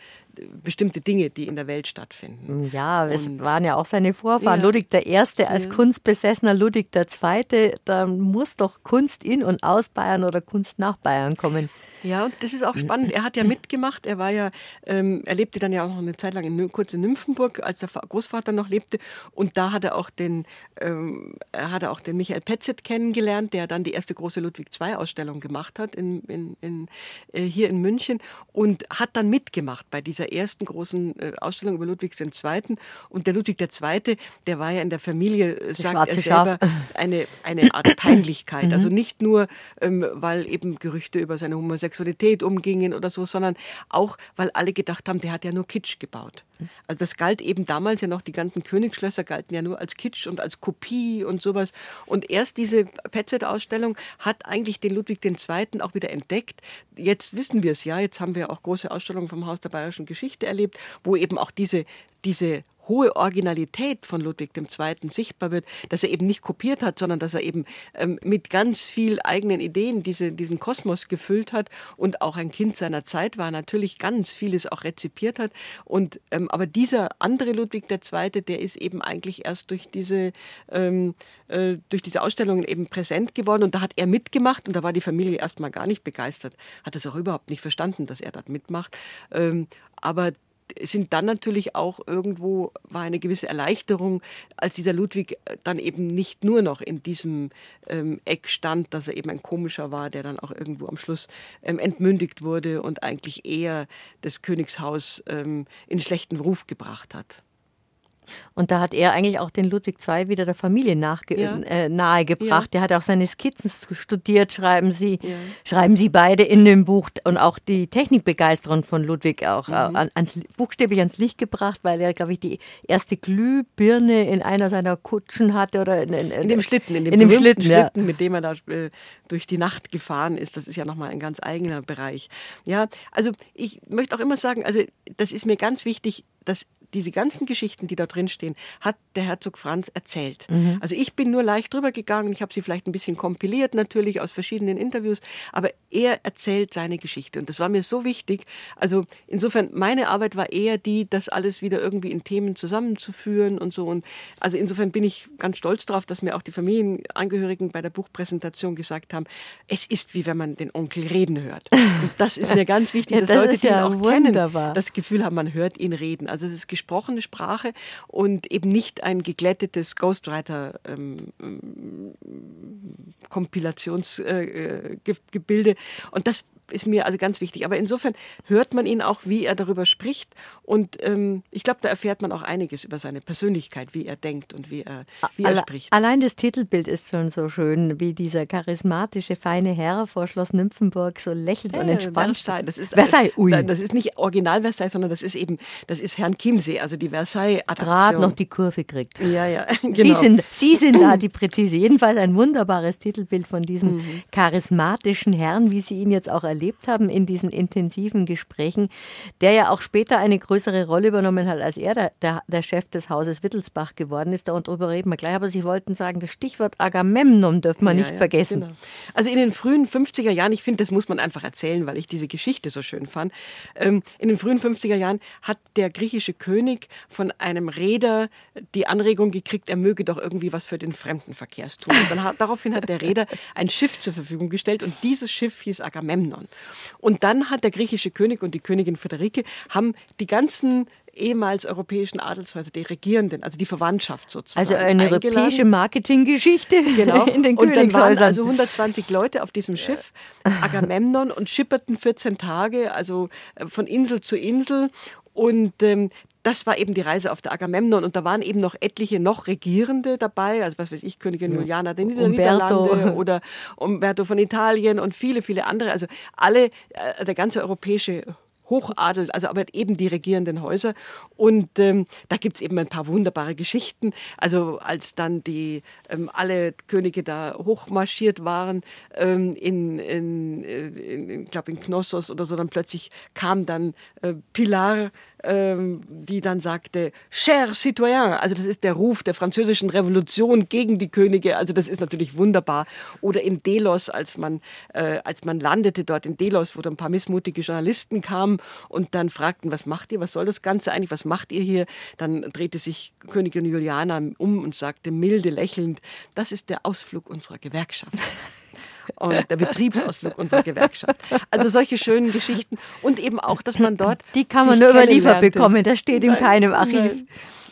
bestimmte Dinge, die in der Welt stattfinden. Ja, es und, waren ja auch seine Vorfahren. Ja. Ludwig I. als ja. kunstbesessener Ludwig II., da muss doch Kunst in und aus Bayern oder Kunst nach Bayern kommen. Ja, und das ist auch spannend. Er hat ja mitgemacht. Er war ja, ähm, er lebte dann ja auch noch eine Zeit lang in, kurz in Nymphenburg, als der Großvater noch lebte. Und da hat er auch den, ähm, er hat auch den Michael Petzet kennengelernt, der dann die erste große Ludwig II-Ausstellung gemacht hat in, in, in, äh, hier in München und hat dann mitgemacht bei dieser der ersten großen äh, Ausstellung über Ludwig II. Und der Ludwig II., der war ja in der Familie, äh, sagt er selber, eine, eine Art *clears throat* Peinlichkeit. Also mhm. nicht nur, ähm, weil eben Gerüchte über seine Homosexualität umgingen oder so, sondern auch, weil alle gedacht haben, der hat ja nur Kitsch gebaut. Also das galt eben damals ja noch, die ganzen Königsschlösser galten ja nur als Kitsch und als Kopie und sowas. Und erst diese Petzet-Ausstellung hat eigentlich den Ludwig II. auch wieder entdeckt. Jetzt wissen wir es ja, jetzt haben wir auch große Ausstellungen vom Haus der Bayerischen Geschichte erlebt, wo eben auch diese, diese hohe Originalität von Ludwig II. sichtbar wird, dass er eben nicht kopiert hat, sondern dass er eben ähm, mit ganz viel eigenen Ideen diese, diesen Kosmos gefüllt hat und auch ein Kind seiner Zeit war, natürlich ganz vieles auch rezipiert hat. Und, ähm, aber dieser andere Ludwig II., der ist eben eigentlich erst durch diese, ähm, äh, durch diese Ausstellungen eben präsent geworden und da hat er mitgemacht und da war die Familie erstmal gar nicht begeistert, hat es auch überhaupt nicht verstanden, dass er dort mitmacht. Aber sind dann natürlich auch irgendwo war eine gewisse Erleichterung, als dieser Ludwig dann eben nicht nur noch in diesem ähm, Eck stand, dass er eben ein komischer war, der dann auch irgendwo am Schluss ähm, entmündigt wurde und eigentlich eher das Königshaus ähm, in schlechten Ruf gebracht hat. Und da hat er eigentlich auch den Ludwig II wieder der Familie nachge ja. äh, nahegebracht. Ja. Der hat auch seine Skizzen studiert, schreiben Sie, ja. schreiben Sie beide in dem Buch und auch die Technikbegeisterung von Ludwig auch äh, mhm. ans, buchstäblich ans Licht gebracht, weil er, glaube ich, die erste Glühbirne in einer seiner Kutschen hatte oder in, in, in dem Schlitten, in dem, in dem Schlitten, Schlitten mit dem er da äh, durch die Nacht gefahren ist. Das ist ja nochmal ein ganz eigener Bereich. Ja, also ich möchte auch immer sagen, also das ist mir ganz wichtig, dass diese ganzen Geschichten, die da drin stehen, hat der Herzog Franz erzählt. Mhm. Also ich bin nur leicht drüber gegangen, ich habe sie vielleicht ein bisschen kompiliert natürlich aus verschiedenen Interviews, aber er erzählt seine Geschichte und das war mir so wichtig. Also insofern meine Arbeit war eher die, das alles wieder irgendwie in Themen zusammenzuführen und so und also insofern bin ich ganz stolz darauf, dass mir auch die Familienangehörigen bei der Buchpräsentation gesagt haben, es ist wie wenn man den Onkel reden hört. Und das ist mir *laughs* ganz wichtig, ja, dass das Leute, die ja auch wunderbar. kennen, das Gefühl haben, man hört ihn reden. Also es ist gesprochene Sprache und eben nicht ein geglättetes Ghostwriter-Kompilationsgebilde. Ähm, äh, und das ist mir also ganz wichtig. Aber insofern hört man ihn auch, wie er darüber spricht. Und ähm, ich glaube, da erfährt man auch einiges über seine Persönlichkeit, wie er denkt und wie er, wie er spricht. Allein das Titelbild ist schon so schön, wie dieser charismatische, feine Herr vor Schloss Nymphenburg so lächelt ja, und entspannt. Versailles, das ist, Versailles, ui. Das ist nicht Original Versailles, sondern das ist eben, das ist Herrn Chiemsee, also die Versailles-Attraktion. Gerade noch die Kurve kriegt. Ja, ja, *laughs* genau. Sie sind, Sie sind da die *clears throat* Präzise. Jedenfalls ein wunderbares Titelbild von diesem mhm. charismatischen Herrn, wie Sie ihn jetzt auch erlebt haben in diesen intensiven Gesprächen, der ja auch später eine größere Rolle übernommen hat, als er der, der, der Chef des Hauses Wittelsbach geworden ist. Darüber reden wir gleich. Aber Sie wollten sagen, das Stichwort Agamemnon dürfen wir ja, nicht ja, vergessen. Genau. Also in den frühen 50er Jahren, ich finde, das muss man einfach erzählen, weil ich diese Geschichte so schön fand. Ähm, in den frühen 50er Jahren hat der griechische König von einem Reeder die Anregung gekriegt, er möge doch irgendwie was für den Fremdenverkehrstun. Und dann hat, *laughs* daraufhin hat der Reeder ein Schiff zur Verfügung gestellt und dieses Schiff hieß Agamemnon. Und dann hat der griechische König und die Königin Friederike haben die ganzen ehemals europäischen Adelshäuser, die Regierenden, also die Verwandtschaft sozusagen. Also eine europäische Marketinggeschichte *laughs* genau. in den und Königshäusern. Dann waren also 120 Leute auf diesem Schiff *laughs* Agamemnon und schipperten 14 Tage, also äh, von Insel zu Insel. Und ähm, das war eben die Reise auf der Agamemnon und da waren eben noch etliche noch Regierende dabei, also was weiß ich, Königin Juliana der Nieder Umberto. Niederlande *laughs* oder Umberto von Italien und viele, viele andere, also alle, äh, der ganze europäische Hochadel, also aber eben die regierenden Häuser. Und ähm, da gibt es eben ein paar wunderbare Geschichten. Also als dann die ähm, alle Könige da hochmarschiert waren, ähm, in, in, in, in glaube in Knossos oder so, dann plötzlich kam dann äh, Pilar ähm, die dann sagte, Cher citoyen, also das ist der Ruf der französischen Revolution gegen die Könige, also das ist natürlich wunderbar. Oder in Delos, als man, äh, als man landete dort in Delos, wo dann ein paar missmutige Journalisten kamen und dann fragten, was macht ihr, was soll das Ganze eigentlich, was macht ihr hier? Dann drehte sich Königin Juliana um und sagte milde lächelnd, das ist der Ausflug unserer Gewerkschaft *laughs* und der Betriebsausflug unserer Gewerkschaft. Also solche schönen Geschichten und eben auch, dass man dort. Die kann man nur überliefert bekommen, das steht in keinem Archiv. Nein.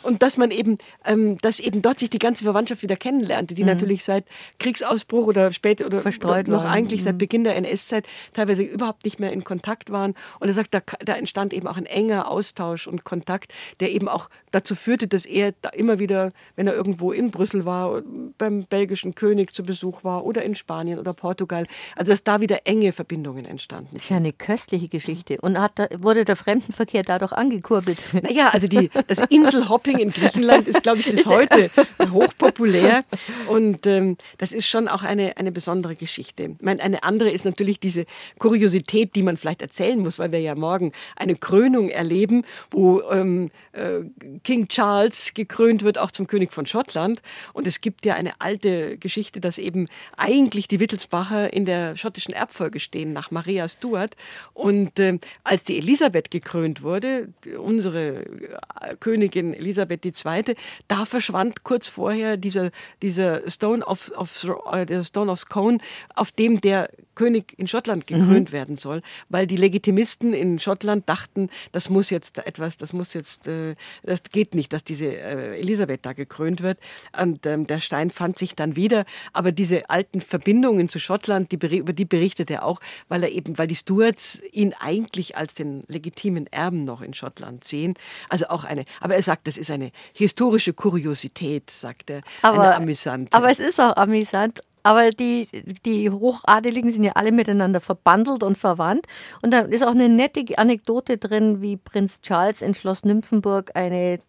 Und dass man eben, ähm, dass eben dort sich die ganze Verwandtschaft wieder kennenlernte, die mhm. natürlich seit Kriegsausbruch oder später oder, Verstreut noch waren. eigentlich seit Mhm. Beginn der NS-Zeit teilweise überhaupt nicht mehr in Kontakt waren. Und er sagt, da, da entstand eben auch ein enger Austausch und Kontakt, der eben auch dazu führte, dass er da immer wieder, wenn er irgendwo in Brüssel war, beim belgischen König zu Besuch war oder in Spanien oder Portugal, also dass da wieder enge Verbindungen entstanden Das ist ja eine köstliche Geschichte. Und hat da, wurde der Fremdenverkehr dadurch angekurbelt? Naja, also die, das Inselhopping in Griechenland ist, glaube ich, bis heute hochpopulär. Und ähm, das ist schon auch eine, eine besondere Geschichte. Ich meine, eine andere ist natürlich diese Kuriosität, die man vielleicht erzählen muss, weil wir ja morgen eine Krönung erleben, wo ähm, äh, King Charles gekrönt wird, auch zum König von Schottland. Und es gibt ja eine alte Geschichte, dass eben eigentlich die Wittelsbacher in der schottischen Erbfolge stehen, nach Maria Stuart. Und ähm, als die Elisabeth gekrönt wurde, unsere äh, Königin Elisabeth II., da verschwand kurz vorher dieser, dieser Stone of, of, äh, der Stone of Scone, auf dem der König in Schottland gekrönt werden soll, weil die Legitimisten in Schottland dachten, das muss jetzt etwas, das muss jetzt, äh, das geht nicht, dass diese äh, Elisabeth da gekrönt wird. Und ähm, der Stein fand sich dann wieder, aber diese alten Verbindungen zu Schottland, die, über die berichtet er auch, weil er eben, weil die Stuarts ihn eigentlich als den legitimen Erben noch in Schottland sehen. Also auch eine, aber er sagt, das ist eine historische Kuriosität, sagt er, Aber, aber es ist auch amüsant. Aber die, die Hochadeligen sind ja alle miteinander verbandelt und verwandt. Und da ist auch eine nette Anekdote drin, wie Prinz Charles in Schloss Nymphenburg eine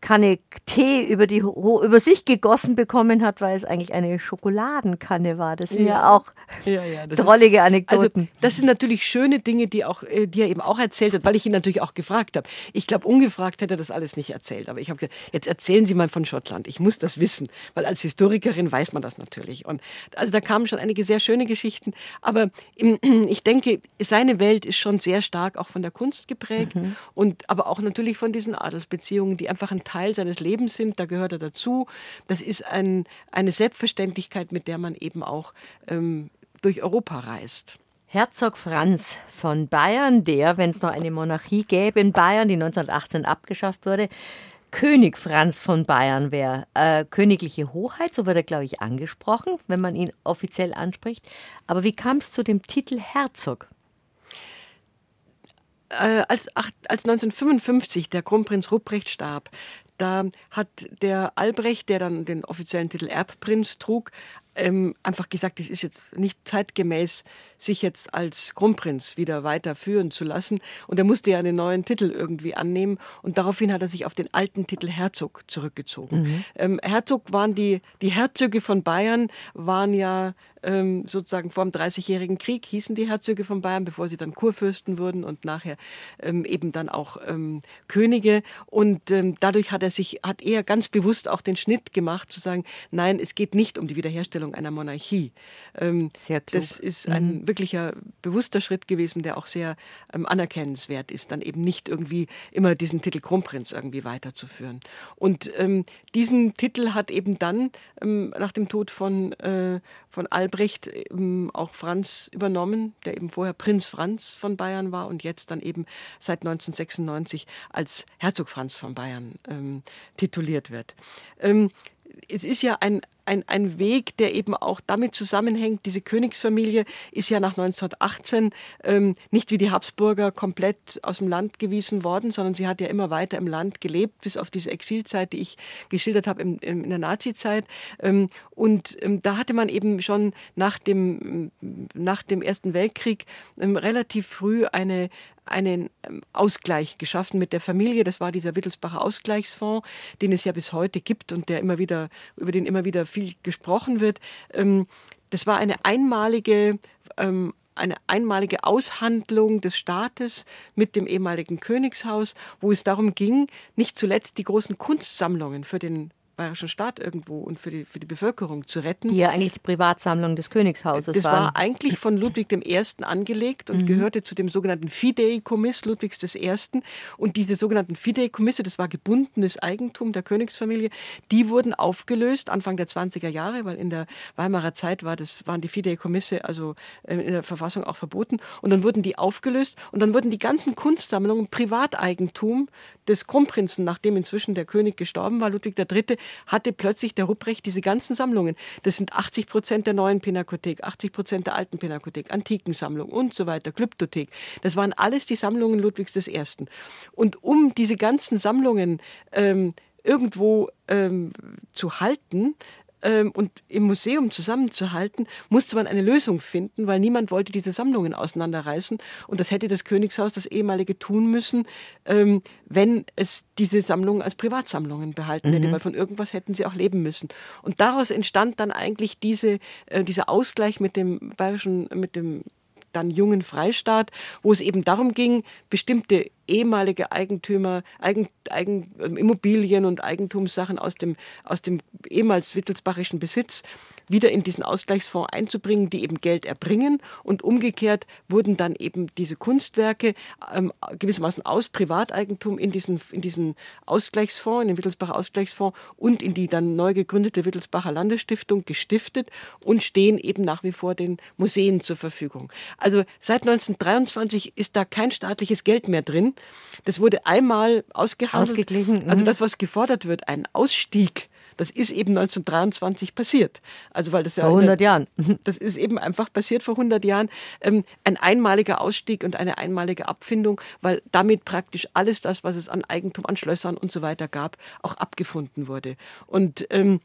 Kanne Tee über, die, über sich gegossen bekommen hat, weil es eigentlich eine Schokoladenkanne war. Das sind ja, Ja. auch Ja, ja, ist- drollige Also Anekdoten. das sind natürlich schöne Dinge, die, auch, äh, die er eben auch erzählt hat, weil ich ihn natürlich auch gefragt habe. Ich glaube, ungefragt hätte er das alles nicht erzählt. Aber ich habe gesagt, jetzt erzählen Sie mal von Schottland. Ich muss das wissen, weil als Historikerin weiß man das natürlich. Und also da kamen schon einige sehr schöne Geschichten. Aber *clears throat* ich denke, seine Welt ist schon sehr stark auch von der Kunst geprägt und aber auch natürlich von diesen Adelsbeziehungen, die einfach ein Teil seines Lebens sind. Da gehört er dazu. Das ist ein, eine Selbstverständlichkeit, mit der man eben auch ähm, durch Europa reist. Herzog Franz von Bayern, der, wenn es noch eine Monarchie gäbe in Bayern, die 1918 abgeschafft wurde, König Franz von Bayern wäre. Äh, königliche Hoheit, so wird er, glaube ich, angesprochen, wenn man ihn offiziell anspricht. Aber wie kam es zu dem Titel Herzog? äh, als, als 1955 der Kronprinz Ruprecht starb, da hat der Albrecht, der dann den offiziellen Titel Erbprinz trug, ähm, einfach gesagt, es ist jetzt nicht zeitgemäß, sich jetzt als Kronprinz wieder weiterführen zu lassen. Und er musste ja einen neuen Titel irgendwie annehmen. Und daraufhin hat er sich auf den alten Titel Herzog zurückgezogen. Ähm, Herzog waren die, die Herzöge von Bayern, waren ja ähm, sozusagen vor dem Dreißigjährigen Krieg, hießen die Herzöge von Bayern, bevor sie dann Kurfürsten wurden und nachher ähm, eben dann auch ähm, Könige. Und ähm, dadurch hat er sich, hat er ganz bewusst auch den Schnitt gemacht, zu sagen, nein, es geht nicht um die Wiederherstellung einer Monarchie. Ähm, Sehr klug. Das ist ein wirklicher bewusster Schritt gewesen, der auch sehr ähm, anerkennenswert ist, dann eben nicht irgendwie immer diesen Titel Kronprinz irgendwie weiterzuführen. Und ähm, diesen Titel hat eben dann ähm, nach dem Tod von, äh, von Albrecht auch Franz übernommen, der eben vorher Prinz Franz von Bayern war und jetzt dann eben seit 1996 als Herzog Franz von Bayern ähm, tituliert wird. Ähm, es ist ja ein, ein, ein Weg, der eben auch damit zusammenhängt, diese Königsfamilie ist ja nach 1918 ähm, nicht wie die Habsburger komplett aus dem Land gewiesen worden, sondern sie hat ja immer weiter im Land gelebt, bis auf diese Exilzeit, die ich geschildert habe im, in der Nazizeit. Ähm, und ähm, da hatte man eben schon nach dem, nach dem Ersten Weltkrieg ähm, relativ früh eine, einen ähm, Ausgleich geschaffen mit der Familie. Das war dieser Wittelsbacher Ausgleichsfonds, den es ja bis heute gibt und der immer wieder, über den immer wieder viel gesprochen wird. Ähm, Das war eine einmalige ähm, eine einmalige Aushandlung des Staates mit dem ehemaligen Königshaus, wo es darum ging, nicht zuletzt die großen Kunstsammlungen für den bayerischen Staat irgendwo und für die, für die Bevölkerung zu retten. Die ja eigentlich die Privatsammlung des Königshauses das waren. war eigentlich von Ludwig I. angelegt und mhm. gehörte zu dem sogenannten Fideikommiss Ludwigs I. Und diese sogenannten Fideikommisse, das war gebundenes Eigentum der Königsfamilie, die wurden aufgelöst Anfang der 20er Jahre, weil in der Weimarer Zeit war das, waren die Fideikommisse also äh, in der Verfassung auch verboten. Und dann wurden die aufgelöst und dann wurden die ganzen Kunstsammlungen Privateigentum des Kronprinzen, nachdem inzwischen der König gestorben war, Ludwig III., hatte plötzlich der Rupprecht diese ganzen Sammlungen. Das sind 80 Prozent der neuen Pinakothek, 80 Prozent der alten Pinakothek, Antikensammlung und so weiter, Glyptothek. Das waren alles die Sammlungen Ludwigs I. Und um diese ganzen Sammlungen ähm, irgendwo ähm, zu halten, und im Museum zusammenzuhalten, musste man eine Lösung finden, weil niemand wollte diese Sammlungen auseinanderreißen. Und das hätte das Königshaus, das ehemalige, tun müssen, ähm, wenn es diese Sammlungen als Privatsammlungen behalten mhm. hätte, weil von irgendwas hätten sie auch leben müssen. Und daraus entstand dann eigentlich diese, äh, dieser Ausgleich mit dem bayerischen, mit dem dann jungen Freistaat, wo es eben darum ging, bestimmte ehemalige Eigentümer, Eigen, Eigen, Immobilien und Eigentumssachen aus dem, aus dem ehemals wittelsbachischen Besitz wieder in diesen Ausgleichsfonds einzubringen, die eben Geld erbringen. Und umgekehrt wurden dann eben diese Kunstwerke ähm, gewissermaßen aus Privateigentum in diesen, in diesen Ausgleichsfonds, in den Wittelsbacher Ausgleichsfonds und in die dann neu gegründete Wittelsbacher Landesstiftung gestiftet und stehen eben nach wie vor den Museen zur Verfügung. Also seit 1923 ist da kein staatliches Geld mehr drin. Das wurde einmal ausgehandelt. Ausgeglichen. Also mhm. das, was gefordert wird, ein Ausstieg das ist eben 1923 passiert. Also weil das vor ja 100 Jahren. Das ist eben einfach passiert vor 100 Jahren. Ähm, ein einmaliger Ausstieg und eine einmalige Abfindung, weil damit praktisch alles das, was es an Eigentum, an Schlössern und so weiter gab, auch abgefunden wurde. Und ähm,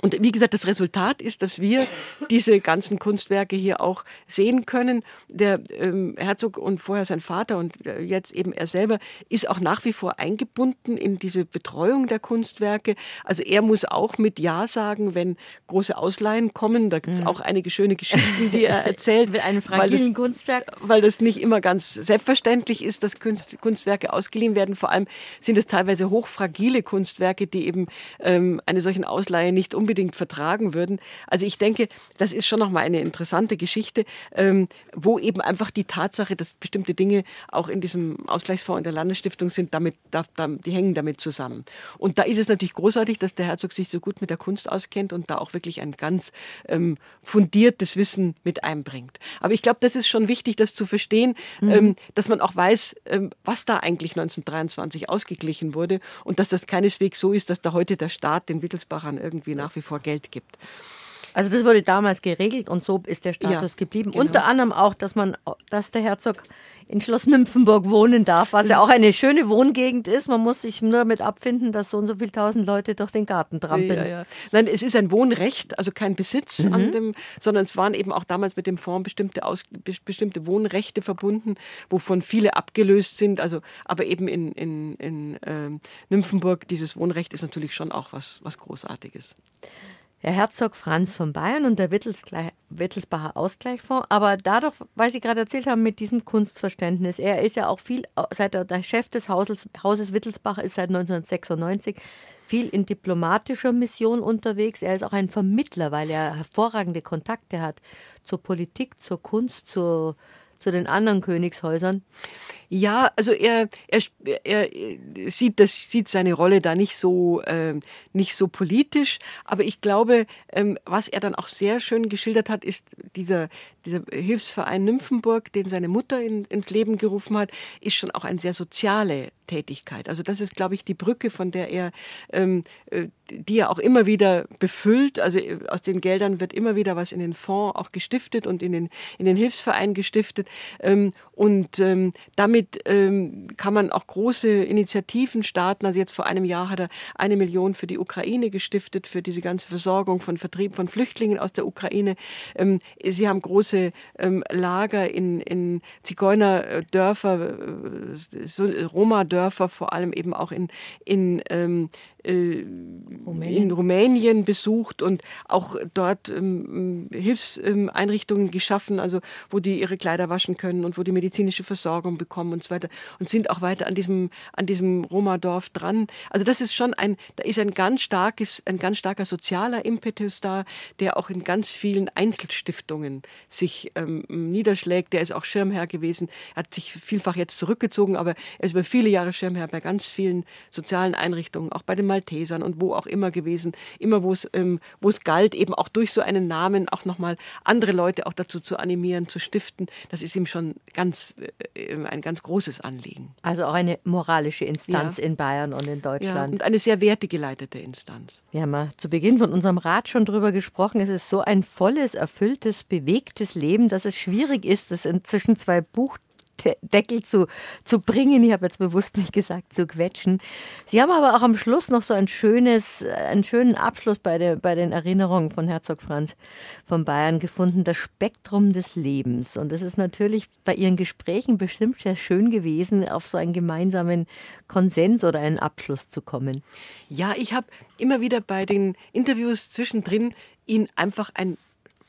und wie gesagt, das Resultat ist, dass wir diese ganzen Kunstwerke hier auch sehen können. Der ähm, Herzog und vorher sein Vater und äh, jetzt eben er selber ist auch nach wie vor eingebunden in diese Betreuung der Kunstwerke. Also er muss auch mit Ja sagen, wenn große Ausleihen kommen. Da gibt es mhm. auch einige schöne Geschichten, die er *laughs* erzählt. mit einem fragilen weil das, Kunstwerk. Weil das nicht immer ganz selbstverständlich ist, dass Kunst, Kunstwerke ausgeliehen werden. Vor allem sind es teilweise hochfragile Kunstwerke, die eben ähm, eine solchen Ausleihe nicht unbedingt vertragen würden. Also ich denke, das ist schon nochmal eine interessante Geschichte, ähm, wo eben einfach die Tatsache, dass bestimmte Dinge auch in diesem Ausgleichsfonds in der Landesstiftung sind, damit, da, die hängen damit zusammen. Und da ist es natürlich großartig, dass der Herzog sich so gut mit der Kunst auskennt und da auch wirklich ein ganz ähm, fundiertes Wissen mit einbringt. Aber ich glaube, das ist schon wichtig, das zu verstehen, mhm. ähm, dass man auch weiß, was da eigentlich 1923 ausgeglichen wurde und dass das keineswegs so ist, dass da heute der Staat den Wittelsbachern irgendwie nach wie vor Geld gibt. Also das wurde damals geregelt und so ist der Status ja, geblieben. Genau. Unter anderem auch, dass man, dass der Herzog in Schloss Nymphenburg wohnen darf, was ja auch eine schöne Wohngegend ist. Man muss sich nur damit abfinden, dass so und so viele tausend Leute durch den Garten trampeln. Ja, ja. Nein, es ist ein Wohnrecht, also kein Besitz mhm. an dem, sondern es waren eben auch damals mit dem Fonds bestimmte, Aus, bestimmte Wohnrechte verbunden, wovon viele abgelöst sind. Also, aber eben in, in, in ähm, Nymphenburg, dieses Wohnrecht ist natürlich schon auch was, was Großartiges. Herr Herzog Franz von Bayern und der Wittelsbacher Ausgleichsfonds. Aber dadurch, weil Sie gerade erzählt haben, mit diesem Kunstverständnis, er ist ja auch viel, seit er der Chef des Hauses, Hauses Wittelsbach ist seit 1996, viel in diplomatischer Mission unterwegs. Er ist auch ein Vermittler, weil er hervorragende Kontakte hat zur Politik, zur Kunst, zur, zu den anderen Königshäusern. Ja, also er, er, er sieht, das, sieht seine Rolle da nicht so, äh, nicht so politisch, aber ich glaube, ähm, was er dann auch sehr schön geschildert hat, ist dieser, dieser Hilfsverein Nymphenburg, den seine Mutter in, ins Leben gerufen hat, ist schon auch eine sehr soziale Tätigkeit. Also das ist, glaube ich, die Brücke, von der er, ähm, äh, die er auch immer wieder befüllt. Also äh, aus den Geldern wird immer wieder was in den Fonds auch gestiftet und in den, in den Hilfsverein gestiftet. Ähm, und ähm, damit ähm, kann man auch große Initiativen starten. Also jetzt vor einem Jahr hat er eine Million für die Ukraine gestiftet, für diese ganze Versorgung von Vertrieb von Flüchtlingen aus der Ukraine. Ähm, sie haben große ähm, Lager in, in Zigeunerdörfer, äh, Roma-Dörfer, vor allem eben auch in, in, ähm, äh, Rumänien. in Rumänien besucht und auch dort ähm, Hilfseinrichtungen geschaffen, also wo die ihre Kleider waschen können und wo die medizinische Versorgung bekommen und so weiter und sind auch weiter an diesem an diesem Roma-Dorf dran. Also das ist schon ein, da ist ein ganz starkes, ein ganz starker sozialer Impetus da, der auch in ganz vielen Einzelstiftungen sich ähm, niederschlägt. Der ist auch Schirmherr gewesen, er hat sich vielfach jetzt zurückgezogen, aber er ist über viele Jahre Schirmherr bei ganz vielen sozialen Einrichtungen, auch bei den Maltesern und wo auch immer gewesen, immer wo es, ähm, wo es galt, eben auch durch so einen Namen auch nochmal andere Leute auch dazu zu animieren, zu stiften. Das ist ihm schon ganz, äh, ein ganz großes Anliegen. Also auch eine moralische Instanz ja. in Bayern und in Deutschland. Ja, und eine sehr wertegeleitete Instanz. Wir haben ja zu Beginn von unserem Rat schon drüber gesprochen. Es ist so ein volles, erfülltes, bewegtes Leben, dass es schwierig ist, das inzwischen zwei Buch Deckel zu, zu bringen. Ich habe jetzt bewusst nicht gesagt zu quetschen. Sie haben aber auch am Schluss noch so ein schönes, einen schönen Abschluss bei, der, bei den Erinnerungen von Herzog Franz von Bayern gefunden, das Spektrum des Lebens. Und das ist natürlich bei Ihren Gesprächen bestimmt sehr schön gewesen, auf so einen gemeinsamen Konsens oder einen Abschluss zu kommen. Ja, ich habe immer wieder bei den Interviews zwischendrin Ihnen einfach ein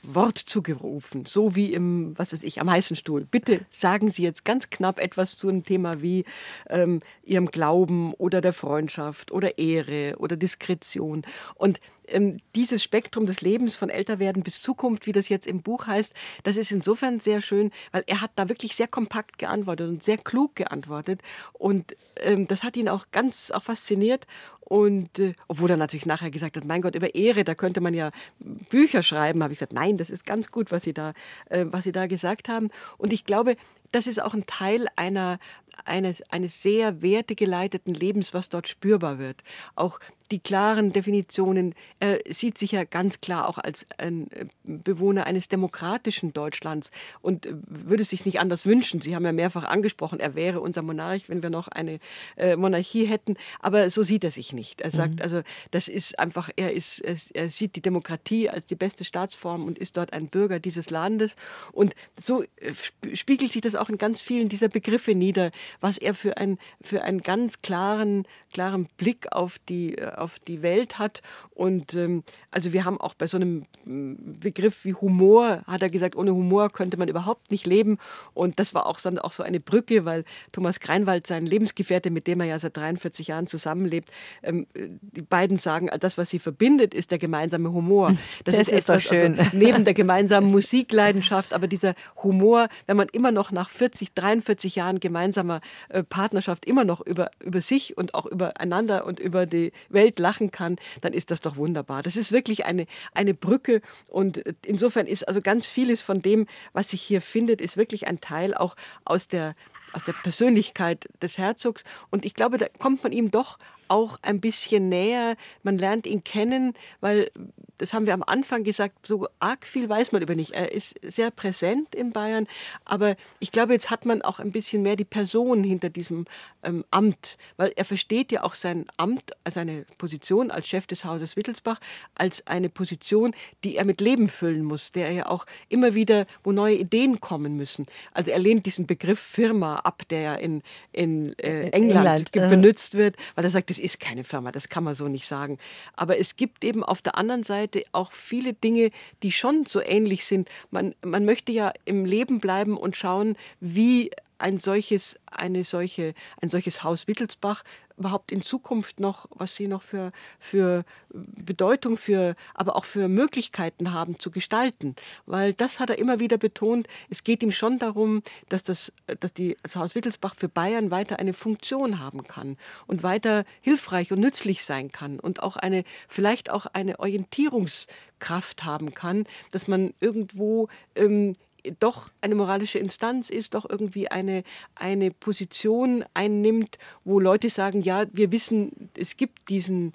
Wort zugerufen, so wie im, was weiß ich, am heißen Stuhl. Bitte sagen Sie jetzt ganz knapp etwas zu einem Thema wie ähm, Ihrem Glauben oder der Freundschaft oder Ehre oder Diskretion. Und ähm, dieses Spektrum des Lebens von Älterwerden bis Zukunft, wie das jetzt im Buch heißt, das ist insofern sehr schön, weil er hat da wirklich sehr kompakt geantwortet und sehr klug geantwortet. Und ähm, das hat ihn auch ganz auch fasziniert. Und äh, obwohl er natürlich nachher gesagt hat, mein Gott, über Ehre, da könnte man ja Bücher schreiben, habe ich gesagt, nein, das ist ganz gut, was Sie da, äh, was Sie da gesagt haben. Und ich glaube, das ist auch ein Teil einer, eines, eines sehr wertegeleiteten Lebens, was dort spürbar wird. Auch die klaren Definitionen, er sieht sich ja ganz klar auch als ein äh, Bewohner eines demokratischen Deutschlands und würde sich nicht anders wünschen. Sie haben ja mehrfach angesprochen, er wäre unser Monarch, wenn wir noch eine äh, Monarchie hätten. Aber so sieht er sich nicht. Er sagt, mhm. also das ist einfach, er ist, er sieht die Demokratie als die beste Staatsform und ist dort ein Bürger dieses Landes. Und so äh, spiegelt sich das auch in ganz vielen dieser Begriffe nieder, was er für, ein, für einen ganz klaren, klaren Blick auf die, äh, auf die Welt hat. Und ähm, also wir haben auch bei so einem mm, Begriff wie Humor, hat er gesagt, ohne Humor könnte man überhaupt nicht leben. Und das war auch, so, auch so eine Brücke, weil Thomas Greinwald, sein Lebensgefährte, mit dem er ja seit 43 Jahren zusammenlebt, ähm, die beiden sagen, das, was sie verbindet, ist der gemeinsame Humor. Das, das ist, ist etwas, schön. Also, *laughs* neben der gemeinsamen Musikleidenschaft, aber dieser Humor, wenn man immer noch nach 40, 43 Jahren gemeinsamer äh, Partnerschaft immer noch über, über sich und auch übereinander und über die Welt lachen kann, dann ist das doch wunderbar. Das ist wirklich eine, eine Brücke und insofern ist also ganz vieles von dem, was sich hier findet, ist wirklich ein Teil auch aus der aus der Persönlichkeit des Herzogs. Und ich glaube, da kommt man ihm doch auch ein bisschen näher. Man lernt ihn kennen, weil, das haben wir am Anfang gesagt, so arg viel weiß man über nicht. Er ist sehr präsent in Bayern, aber ich glaube, jetzt hat man auch ein bisschen mehr die Person hinter diesem ähm, Amt, weil er versteht ja auch sein Amt, seine Position als Chef des Hauses Wittelsbach, als eine Position, die er mit Leben füllen muss, der er ja auch immer wieder, wo neue Ideen kommen müssen. Also er lehnt diesen Begriff Firma ab, der ja in, in äh, England, England, benutzt wird, weil er sagt, das ist keine Firma, das kann man so nicht sagen. Aber es gibt eben auf der anderen Seite auch viele Dinge, die schon so ähnlich sind. Man, man möchte ja im Leben bleiben und schauen, wie ein solches, eine solche, ein solches Haus Wittelsbach überhaupt in Zukunft noch, was sie noch für, für Bedeutung, für, aber auch für Möglichkeiten haben zu gestalten. Weil das hat er immer wieder betont. Es geht ihm schon darum, dass das, dass die, das Haus Wittelsbach für Bayern weiter eine Funktion haben kann und weiter hilfreich und nützlich sein kann und auch eine, vielleicht auch eine Orientierungskraft haben kann, dass man irgendwo ähm, doch eine moralische Instanz ist, doch irgendwie eine, eine Position einnimmt, wo Leute sagen, ja, wir wissen, es gibt diesen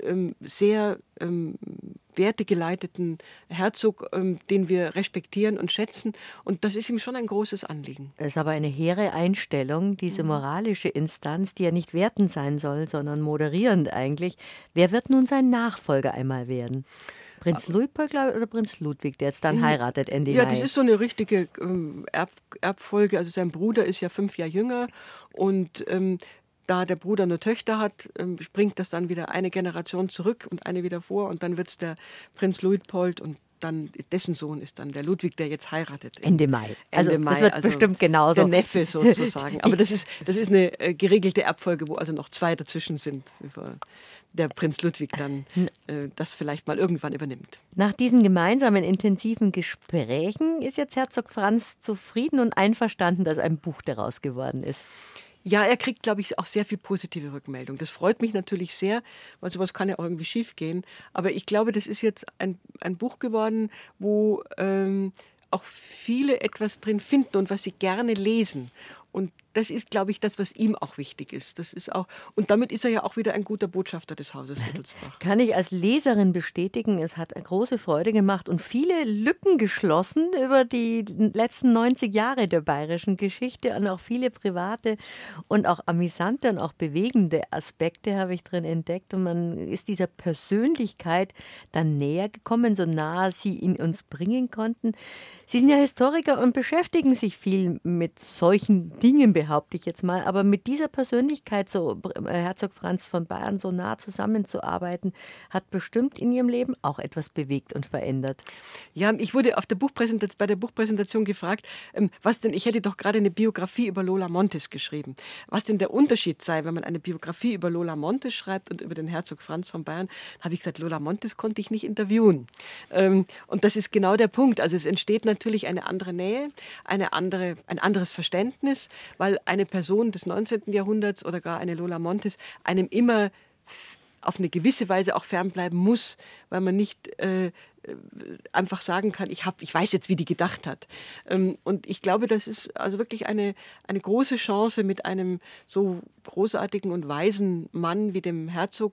ähm, sehr ähm, wertegeleiteten Herzog, ähm, den wir respektieren und schätzen. Und das ist ihm schon ein großes Anliegen. Das ist aber eine hehre Einstellung, diese mhm. moralische Instanz, die ja nicht wertend sein soll, sondern moderierend eigentlich. Wer wird nun sein Nachfolger einmal werden? Prinz Luitpold, glaube ich, oder Prinz Ludwig, der jetzt dann heiratet Ende Ja, das ist so eine richtige ähm, Erb Erbfolge. Also sein Bruder ist ja fünf Jahre jünger und ähm, da der Bruder nur Töchter hat, ähm, springt das dann wieder eine Generation zurück und eine wieder vor und dann wird es der Prinz Luitpold und dann dessen Sohn ist dann der Ludwig, der jetzt heiratet. Ende Mai. Also Ende Mai, das wird also bestimmt genauso. Der Neffe sozusagen. Aber das ist, das ist eine äh, geregelte Erbfolge, wo also noch zwei dazwischen sind, bevor der Prinz Ludwig dann äh, das vielleicht mal irgendwann übernimmt. Nach diesen gemeinsamen intensiven Gesprächen ist jetzt Herzog Franz zufrieden und einverstanden, dass ein Buch daraus geworden ist. Ja, er kriegt, glaube ich, auch sehr viel positive Rückmeldung. Das freut mich natürlich sehr, weil sowas kann ja auch irgendwie schief gehen. Aber ich glaube, das ist jetzt ein, ein Buch geworden, wo ähm, auch viele etwas drin finden und was sie gerne lesen. Und das ist, glaube ich, das, was ihm auch wichtig ist. Das ist auch, und damit ist er ja auch wieder ein guter Botschafter des Hauses *laughs* Wittelsbach. Kann ich als Leserin bestätigen, es hat große Freude gemacht und viele Lücken geschlossen über die letzten 90 Jahre der bayerischen Geschichte und auch viele private und auch amüsante und auch bewegende Aspekte habe ich drin entdeckt und man ist dieser Persönlichkeit dann näher gekommen, so nah sie ihn uns bringen konnten. Sie sind ja Historiker und beschäftigen sich viel mit solchen Dingen, behaupte ich jetzt mal. Aber mit dieser Persönlichkeit, so äh, Herzog Franz von Bayern, so nah zusammenzuarbeiten, hat bestimmt in Ihrem Leben auch etwas bewegt und verändert. Ja, ich wurde auf der Buchpräsentation, bei der Buchpräsentation gefragt, ähm, was denn, ich hätte doch gerade eine Biografie über Lola Montes geschrieben. Was denn der Unterschied sei, wenn man eine Biografie über Lola Montes schreibt und über den Herzog Franz von Bayern, habe ich gesagt, Lola Montes konnte ich nicht interviewen. Ähm, und das ist genau der Punkt. Also es entsteht natürlich eine andere Nähe, eine andere, ein anderes Verständnis, weil eine Person des 19. Jahrhunderts oder gar eine Lola Montes einem immer auf eine gewisse Weise auch fernbleiben muss, weil man nicht äh, einfach sagen kann, ich, hab, ich weiß jetzt, wie die gedacht hat. Ähm, und ich glaube, das ist also wirklich eine, eine große Chance, mit einem so großartigen und weisen Mann wie dem Herzog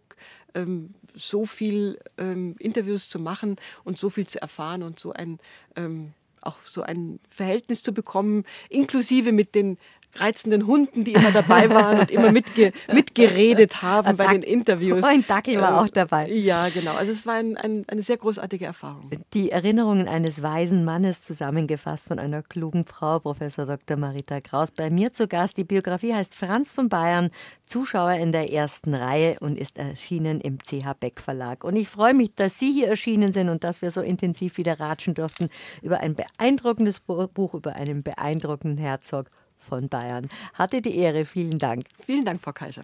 ähm, so viel ähm, Interviews zu machen und so viel zu erfahren und so ein ähm, auch so ein Verhältnis zu bekommen, inklusive mit den reizenden Hunden, die immer dabei waren und immer mitge mitgeredet haben bei den Interviews. Ein Dackel war auch dabei. Ja, genau. Also es war ein, ein, eine sehr großartige Erfahrung. Die Erinnerungen eines weisen Mannes zusammengefasst von einer klugen Frau, Professor Dr. Marita Kraus. Bei mir zu Gast. Die Biografie heißt Franz von Bayern, Zuschauer in der ersten Reihe und ist erschienen im CH Beck Verlag. Und ich freue mich, dass Sie hier erschienen sind und dass wir so intensiv wieder ratschen durften über ein beeindruckendes Buch, über einen beeindruckenden Herzog von Bayern. Hatte die Ehre. Vielen Dank. Vielen Dank, Frau Kaiser.